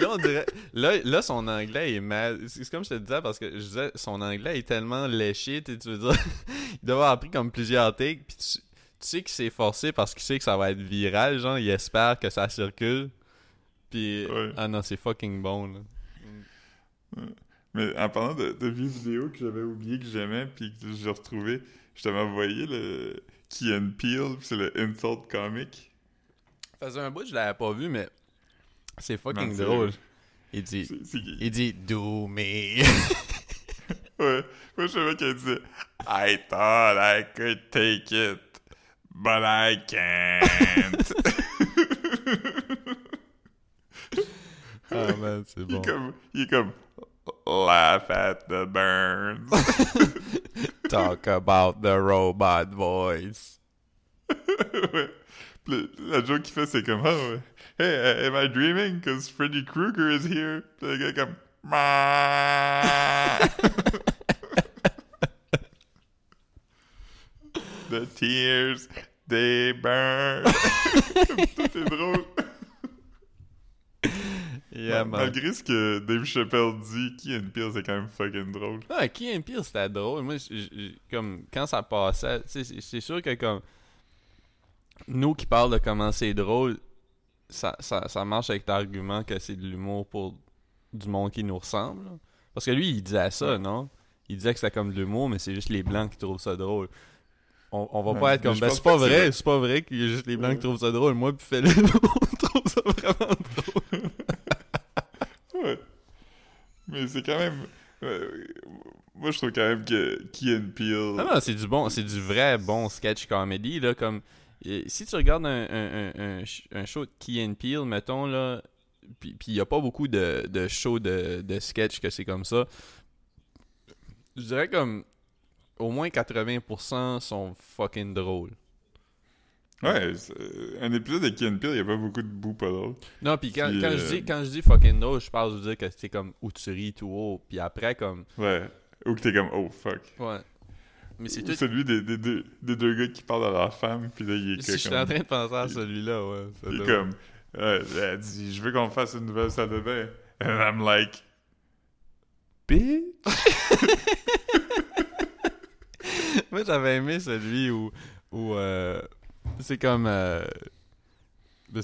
là, on dirait, là, là, son anglais est mal. C'est comme je te disais, parce que je disais, son anglais est tellement léché, tu veux dire, il doit avoir appris comme plusieurs takes, puis tu, sais qu'il s'est forcé parce qu'il sait que ça va être viral, genre, il espère que ça circule. Puis, ah non, c'est fucking bon, là. Mais en parlant de, de vieux vidéos que j'avais oublié que j'aimais, puis que j'ai retrouvé, je t'avais envoyé le Key and Peel, c'est le Insult Comic. Ça faisait un bout, je l'avais pas vu, mais c'est fucking drôle. Il dit, il dit, do me. ouais, moi je savais qu'elle disait, I thought I could take it, but I can't. ah man, c'est bon. Il est comme, il est comme laugh at the burns. Talk about the robot voice. La joke qu'il fait, c'est comme, oh, hey, am I dreaming? Because Freddy Krueger is here. Comme, The tears, they burn. Tout est drôle. Malgré ce que Dave Chappelle dit, Key and Peele, c'est quand même fucking drôle. Ah, Key and Peele, c'était drôle. Moi, comme, quand ça passait, c'est sûr que comme nous qui parlons de comment c'est drôle, ça, ça, ça, marche avec l'argument que c'est de l'humour pour du monde qui nous ressemble. Parce que lui, il disait ça, non? Il disait que c'était comme de l'humour, mais c'est juste les blancs qui trouvent ça drôle. on, on va Ouais, pas être comme. Ben, c'est pas vrai, c'est pas vrai qu'il y a juste les blancs qui trouvent ça drôle. Moi, puis Philippe, on trouve ça vraiment drôle. Ouais. Mais c'est quand même. euh, moi, je trouve quand même que Key and Peele. Non, non, c'est du bon, c'est du vrai bon sketch comedy, là, comme... euh, si tu regardes un, un, un, un sh- un show de Key and Peele, mettons, là, puis il y a pas beaucoup de, de shows de, de sketch que c'est comme ça, je dirais comme... Au moins 80% sont fucking drôles. Ouais, un épisode de Key and Peele, il y a pas beaucoup de bouts pas drôles. Non, puis quand, quand, euh, je dis, quand je dis fucking drôle, je parle de dire que c'est comme où tu ris tout haut, puis après, comme... Ouais. Ou que t'es comme, oh fuck. Ouais. Mais c'est tout... celui des, des, deux, des deux gars qui parlent à leur femme, puis là, il est Si que je suis comme. en train de penser à celui-là, ouais. ça il est comme. Elle dit, je veux qu'on fasse une nouvelle salle de bain. And I'm like. Bitch! Moi, j'avais aimé celui où, où euh, c'est comme. euh,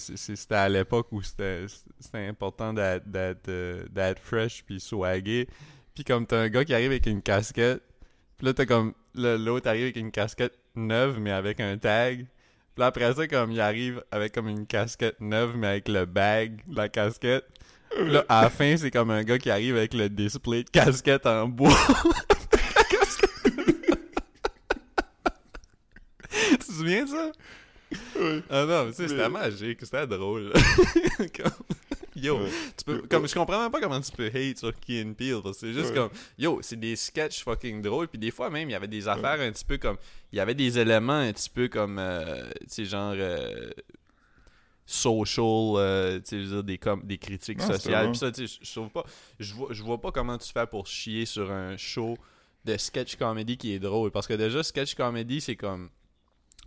c'était à l'époque où c'était important euh, d'être fresh puis swagué. Puis comme t'as un gars qui arrive avec une casquette, puis là t'as comme. L'autre arrive avec une casquette neuve mais avec un tag. Puis là, après ça, comme il arrive avec comme une casquette neuve mais avec le bag, de la casquette. Puis là, à la fin, c'est comme un gars qui arrive avec le display de casquette en bois. tu te souviens de ça? Ouais. Ah non, mais tu sais, c'était magique, c'était drôle. Comme- Yo, Ouais. tu peux, comme, je comprends même pas comment tu peux hate sur Key and Peele, c'est juste Ouais. comme, yo, c'est des sketchs fucking drôles, puis des fois même, il y avait des affaires un petit peu comme, il y avait des éléments un petit peu comme, euh, tu sais, genre, euh, social, euh, dire, des, com- des critiques Non, sociales, puis ça, tu sais, je- trouve pas, je vois, je vois pas comment tu fais pour chier sur un show de sketch comedy qui est drôle, parce que déjà, sketch comedy, c'est comme,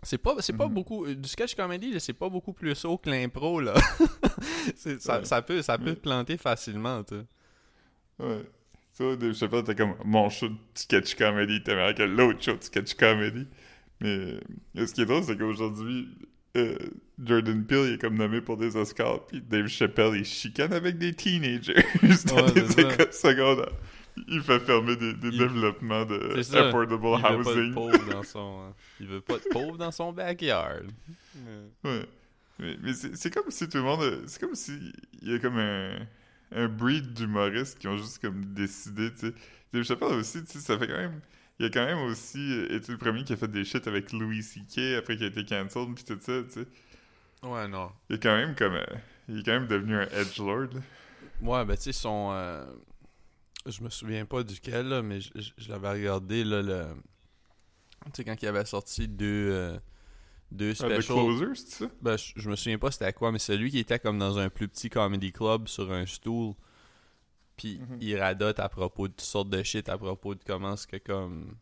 c'est pas, c'est pas Mhm. beaucoup. euh, Du sketch comedy, c'est pas beaucoup plus haut que l'impro, là. Ça, Ouais. ça peut, ça peut planter facilement, tu sais. Ouais. Tu vois, Dave Chappelle, t'es comme mon show de sketch comedy, t'es meilleur que l'autre show de sketch comedy. Mais euh, ce qui est drôle, c'est qu'aujourd'hui, euh, Jordan Peele il est comme nommé pour des Oscars, puis Dave Chappelle, il chicane avec des teenagers dans Ouais, des écoles secondaires. Il fait fermer des, des Il- développements de ça. affordable Il veut pas de housing. pauvre dans son, euh, il veut pas de pauvre dans son backyard. Ouais. Mais, mais c'est comme si tout le monde. C'est comme si il y a comme un, un breed d'humoristes qui ont juste comme décidé, tu sais. Dave Chappelle aussi, tu sais, ça fait quand même. Il a quand même aussi euh, été le premier qui a fait des shit avec Louis C.K. après qu'il a été cancelled puis tout ça, tu sais. Ouais, non. Il est quand même comme. euh, il est quand même devenu un edgelord. Ouais, ben, tu sais, son. euh, je me souviens pas duquel, là, mais je, je- je l'avais regardé, là, le. Tu sais, quand il avait sorti deux. euh, deux Ah, The specials. Closer, c'est ça? Ben, je, je me souviens pas c'était quoi, mais celui qui était comme dans un plus petit comedy club sur un stool. Puis Mhm. il radote à propos de toutes sortes de shit, à propos de comment ce que comme.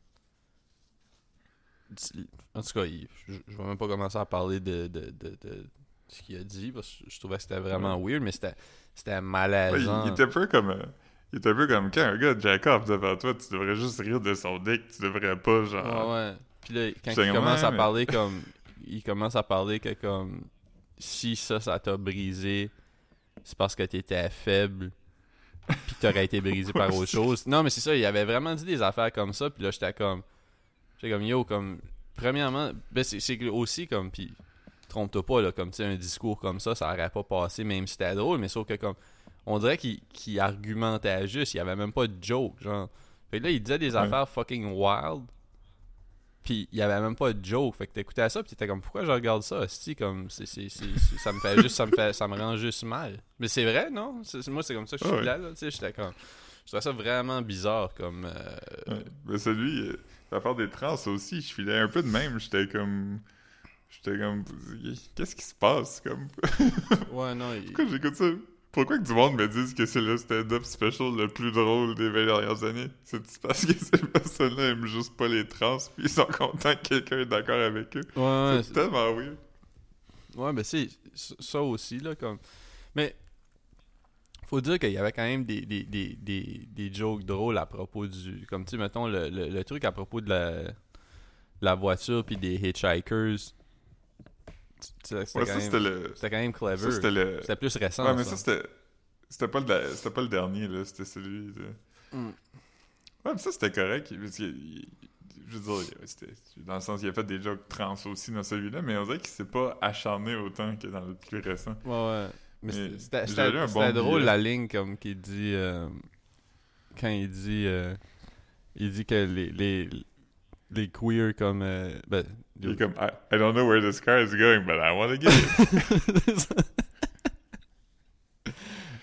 En tout cas, il- je, je vais même pas commencer à parler de, de, de, de ce qu'il a dit, parce que je trouvais que c'était vraiment weird, mais c'était c'était Ouais, il, malaisant. il était un peu comme. euh, il était un peu comme quand un gars jack off devant toi, tu devrais juste rire de son dick, tu devrais pas genre. Ouais, ouais. Puis là, quand il comme, commence à mais- parler comme. Il commence à parler que comme. Si ça, ça t'a brisé, c'est parce que t'étais faible. Puis t'aurais été brisé par autre chose. Non, mais c'est ça, il avait vraiment dit des affaires comme ça. Puis là, j'étais comme. J'étais comme, yo, comme. Premièrement, ben c'est aussi comme. Puis trompe-toi pas, là, comme tu sais, un discours comme ça, ça aurait pas passé, même si c'était drôle, mais sauf que comme. On dirait qu'il argumentait juste, il y avait même pas de joke, genre. Fait que là, il disait des Ouais. affaires fucking wild. Puis il y avait même pas de joke. Fait que t'écoutais ça, puis t'étais comme pourquoi je regarde ça, hostie, comme c'est- ça me fait juste ça me fait ça me rend juste mal. Mais c'est vrai, non? Moi c'est comme ça que je suis Ouais. là, là, tu sais, j'étais comme je trouvais ça vraiment bizarre comme euh, Ouais. Ben celui, euh, l'affaire des trans aussi, je filais un peu de même. J'étais comme. J'étais comme. Qu'est-ce qui se passe? Comme? ouais non, il- Pourquoi j'écoute ça? Pourquoi que du monde me dise que c'est le stand-up special le plus drôle des 20 dernières années? C'est parce que ces personnes-là aiment juste pas les trans, puis ils sont contents que quelqu'un est d'accord avec eux? ouais, c'est tellement weird. Ouais, ben c'est ça aussi, là, comme... Mais, faut dire qu'il y avait quand même des, des, des, des, des jokes drôles à propos du... Comme, tu sais, mettons, le, le, le truc à propos de la, de la voiture puis des hitchhikers. C'était Ouais, quand, même- le. c'était quand même Ça, clever. c'était le. Plus récent, Ouais, mais ça. ça, c'était. C'était pas, le... c'était pas le dernier, là. C'était celui. De... Mm. Ouais, mais ça, c'était correct. Parce que... je veux dire, c'était- dans le sens qu'il a fait des jokes trans aussi dans celui-là, mais on dirait qu'il s'est pas acharné autant que dans le plus récent. Ouais, ouais. Mais Mais c'était- bon drôle la ligne comme qu'il dit euh, quand il dit euh, il dit que les les, les queers comme euh, ben Il est comme, I, I don't know where this car is going, but I want to get it.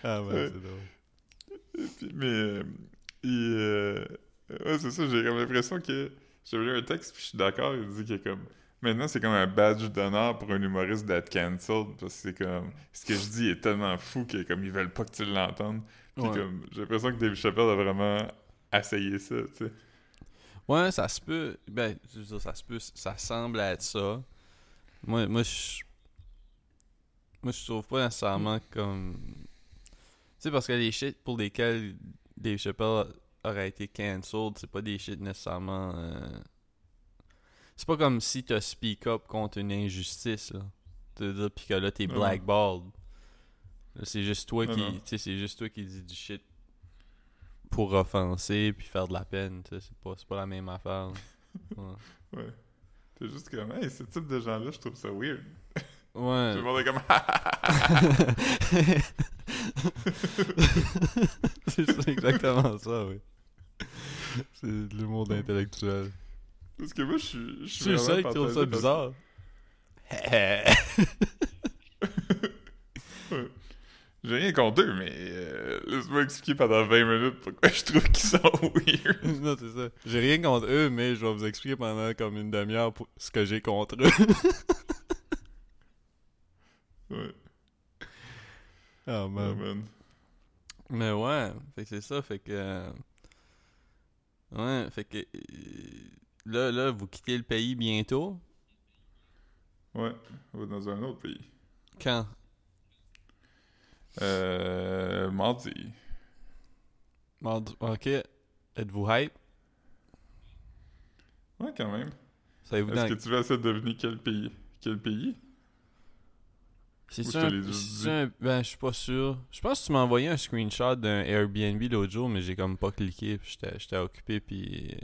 ah ouais, Ouais. c'est drôle. Puis- mais, euh, il, euh, ouais, c'est ça, j'ai comme l'impression que j'avais lu un texte, puis je suis d'accord, il dit que comme, maintenant c'est comme un badge d'honneur pour un humoriste d'être cancelled, parce que c'est comme, ce que je dis est tellement fou que comme ils veulent pas que tu l'entendes. Puis Ouais. comme, j'ai l'impression que Dave Chappelle a vraiment essayé ça, tu sais. Ouais, ça se peut. Ben, je veux dire, ça se peut. Ça semble être ça. Moi, moi, je. Moi, je trouve pas nécessairement comme. Tu sais, parce que les shit pour lesquels Dave Chappelle aurait été cancelled, c'est pas des shit nécessairement. euh, C'est pas comme si t'as speak up contre une injustice, là. Tu dire, pis que là, t'es blackballed. Là, c'est juste toi qui. Tu sais, c'est juste toi qui dis du shit pour offenser puis faire de la peine, c'est pas, pas la même affaire. Ouais. Ouais. T'es juste comme, hey, ce type de gens-là, je trouve ça weird. Ouais. Tout le monde est comme, c'est ça, exactement ça, oui. C'est de l'humour d'intellectuel. parce que moi, je suis. Je suis seul qui trouve ça bizarre. Ouais. J'ai rien contre eux, mais euh, laisse-moi expliquer pendant 20 minutes pourquoi je trouve qu'ils sont weird. non, c'est ça. J'ai rien contre eux, mais je vais vous expliquer pendant comme une demi-heure pour- ce que j'ai contre eux. Ouais, Ah, ouais, man. man. Mais ouais, fait que c'est ça, fait que. euh, Ouais, fait que. euh, Là, là, vous quittez le pays bientôt? Ouais, on va dans un autre pays. Quand? Euh. Mardi. Mardi- Ok. Êtes-vous hype? Ouais, quand même. Est-ce dans... que tu veux essayer de deviner quel pays Quel pays? C'est ça un... Ben, je suis pas sûr. Je pense que tu m'as envoyé un screenshot d'un Airbnb l'autre jour, mais j'ai comme pas cliqué, j'étais occupé, puis...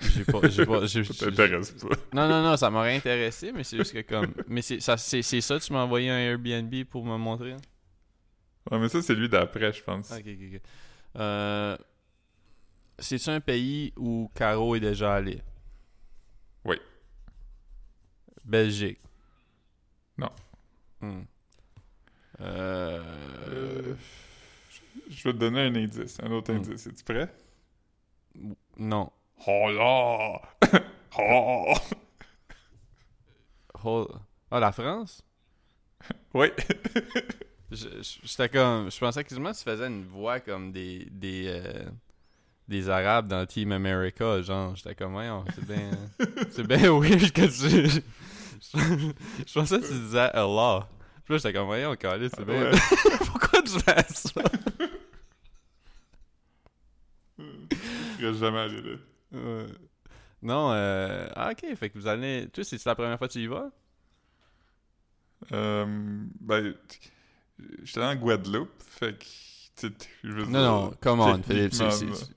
J'ai pas... J'ai pas... j'ai- Ça j'ai- t'intéresse pas. Non, non, non, ça m'aurait intéressé, mais c'est juste que comme... Mais c'est ça, c'est c'est ça, tu m'as envoyé un Airbnb pour me montrer? hein? Ouais, mais ça, c'est lui d'après, je pense. Ok, ok, ok. Euh... C'est-tu un pays où Caro est déjà allé? Oui. Belgique? Non. Hmm. Euh... Euh, Je vais te donner un indice, un autre Hmm. indice. Es-tu prêt? Non. Oh là Oh Oh, Ah, la France? Oui. J'étais comme. Je pensais quasiment que tu faisais une voix comme des. des. euh, des Arabes dans Team America, genre. J'étais comme, voyons, c'est bien. c'est bien weird que tu. Je, pensais que tu disais Allah. Puis là, j'étais comme, voyons, Calais, c'est bien. Pourquoi tu fais ça? Je jamais allé là. Ouais. Non, euh. Ah, ok, fait que vous allez. Tu sais, c'est la première fois que tu y vas? Euh, ben, j'étais en Guadeloupe, fait que, je veux Non, dire, non, come on, Philippe.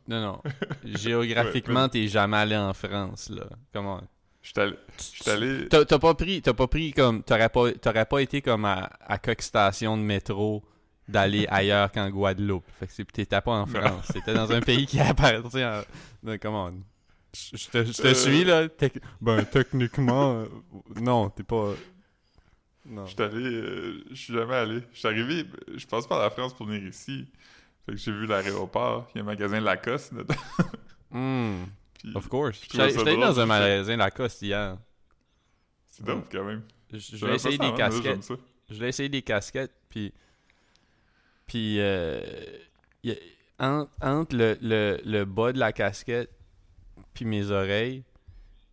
Non, non. Géographiquement, t'es jamais allé en France, là. Comment? J'étais allé, j'étais allé, T'as pas pris, t'as pas pris comme, t'aurais pas, t'aurais pas été comme à, à Coq Station de métro d'aller ailleurs qu'en Guadeloupe. Fait que c'est- t'étais pas en. France. T'étais dans un pays qui appartient à, non, comment? Je je te, je te Euh. suis, là. Tec- ben, techniquement, euh, non, t'es pas, non. j'étais allé, euh, je suis jamais allé. Je suis arrivé, je passe par la France pour venir ici. Fait que j'ai vu l'aéroport, il y a un magasin Lacoste dedans. Hmm, puis of course. je J'étais allé dans un magasin Lacoste hier. C'est dope quand même. Je, je pas essayer des là, casquettes. Je voulais essayer des casquettes, puis. Puis, euh, y a- en- entre le, le, le bas de la casquette puis mes oreilles,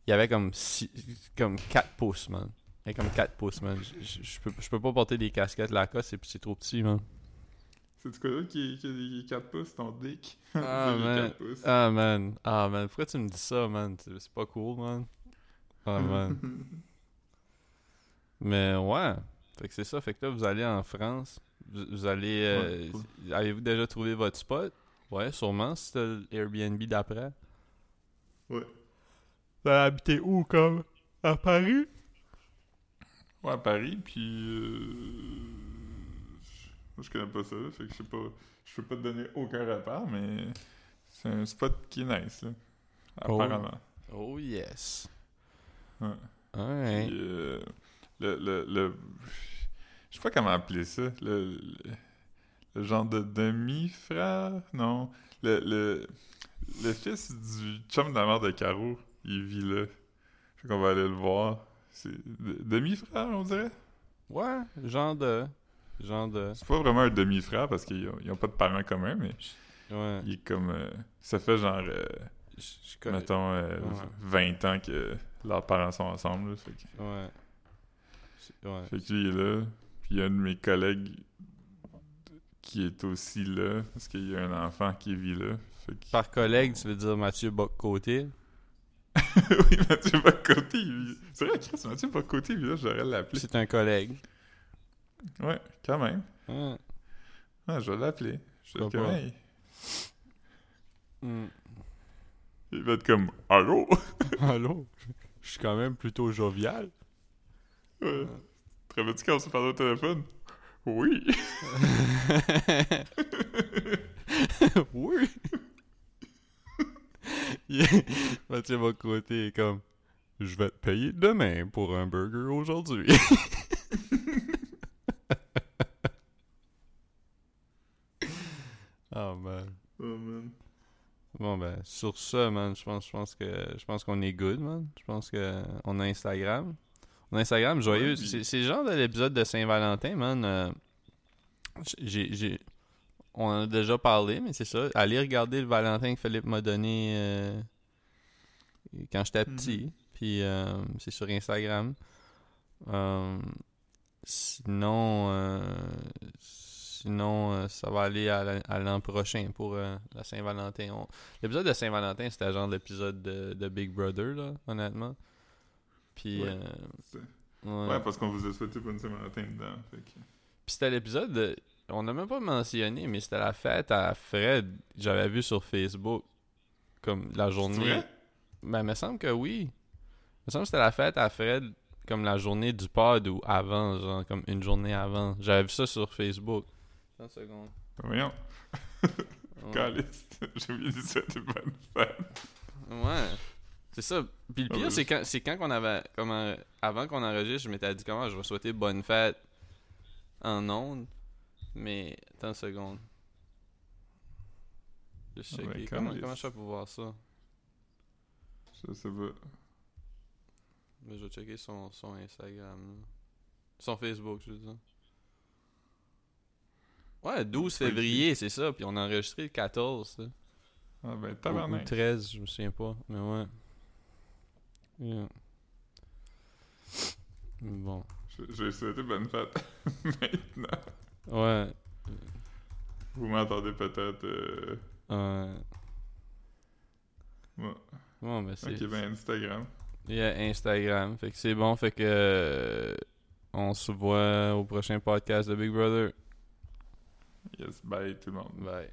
il y avait comme, six- comme 4 pouces, man. Il y avait comme 4 pouces, man. Je- peux, peux pas porter des casquettes Lacoste, c'est c'est trop petit, man. C'est du quoi qui, qui a des 4 pouces, ton dick? Ah, man. 4 pouces. Ah, man. Ah, man. Pourquoi tu me dis ça, man? C'est c'est pas cool, man. Ah, man. Mais ouais. Fait que c'est ça. Fait que là, vous allez en France. Vous, vous allez. euh, Ouais, Avez-vous déjà trouvé votre spot? Ouais, sûrement. C'était Airbnb d'après. Ouais. T'as habité où, comme? À Paris? Ouais, à Paris, puis... Euh... Moi, je connais pas ça, là, fait que je sais pas... Je peux pas te donner aucun rapport, mais... C'est un spot qui est nice, là. Oh. Apparemment. Oh, yes. Ouais. Alright. Puis, euh, le, le, le... Je sais pas comment appeler ça. Le, le, le genre de demi-frère? Non. Le, le, le fils du chum de la mère de Caro, il vit là. Fait qu'on va aller le voir. C'est de- demi-frère, on dirait? Ouais, genre de... Genre de... C'est pas vraiment un demi-frère parce qu'ils ont, pas de parents communs, mais Ouais. il est comme... euh, ça fait genre, euh, Je mettons, euh, Ouais. 20 ans que leurs parents sont ensemble. là. fait que- Ouais. Ouais. Fait que lui, il est là. Puis il y a un de mes collègues qui est aussi là, parce qu'il y a un enfant qui vit là. Fait que... Par collègue, tu veux dire Mathieu Bock-Côté? oui, Mathieu Bocoté, il vit... C'est vrai, Chris, Mathieu Bocoté, vit là, j'aurais l'appelé. C'est un collègue. Ouais, quand même. Ouais. Ah, je vais l'appeler. Je vais Pourquoi être comme, pas? hey. Hmm. Il va être comme, allô? Allô? Je suis quand même plutôt jovial. Ouais. Te rappelles-tu quand on s'est parlé au téléphone? Oui. oui. Mathieu Bock-Côté est comme... Je vais te payer demain pour un burger aujourd'hui. oh man. Oh man. Bon ben sur ça man, je pense je pense que je pense qu'on est good man. Je pense que on a Instagram. Instagram joyeux. Ouais, C'est genre de l'épisode de Saint-Valentin man. euh, j'ai j'ai on en a déjà parlé mais c'est ça. Allez regarder le Valentin que Philippe m'a donné euh, quand j'étais Mhm. petit. Puis euh, c'est sur Instagram. Euh, sinon sinon ça va aller à la- à l'an prochain pour la Saint-Valentin. On- L'épisode de Saint-Valentin, c'était genre l'épisode de, de Big Brother, là, honnêtement. Puis, Ouais, euh, ouais. Parce qu'on vous a souhaité bonne Saint-Valentin dedans. Que... Puis c'était l'épisode de... On n'a même pas mentionné, mais c'était la fête à Fred. J'avais vu sur Facebook. Comme la journée. vrai? Ben, il me semble que oui. Il me semble que c'était la fête à Fred comme la journée du pod ou avant, genre comme une journée avant. J'avais vu ça sur Facebook. 30 secondes. Voyons. J'ai oublié de souhaiter bonne fête. Ouais. C'est ça. Puis le Ah, pire, c'est quand, c'est quand qu'on avait. Comment, avant qu'on enregistre, je m'étais dit comment je vais souhaiter bonne fête en ondes. Mais attends une seconde. Je sais Ah, ben, comment, comment je fais pour voir ça? Je sais pas. Mais je vais checker son, son Instagram. là. Son Facebook, je veux dire. Ouais, 12 Oui, février, c'est ça. Puis on a enregistré le 14. là. Ah ben, Ou, ou tabarnak. 13, je me souviens pas. Mais ouais. Yeah. Bon. Vais souhaiter bonne fête maintenant. Ouais. Vous m'entendez peut-être. Euh... Ouais. ouais. Bon, ben c'est. Ok, ben Instagram. Il y a Instagram. Fait que c'est bon. Fait que. euh, on se voit au prochain podcast de Big Brother. Yes, bye tout le monde. Bye.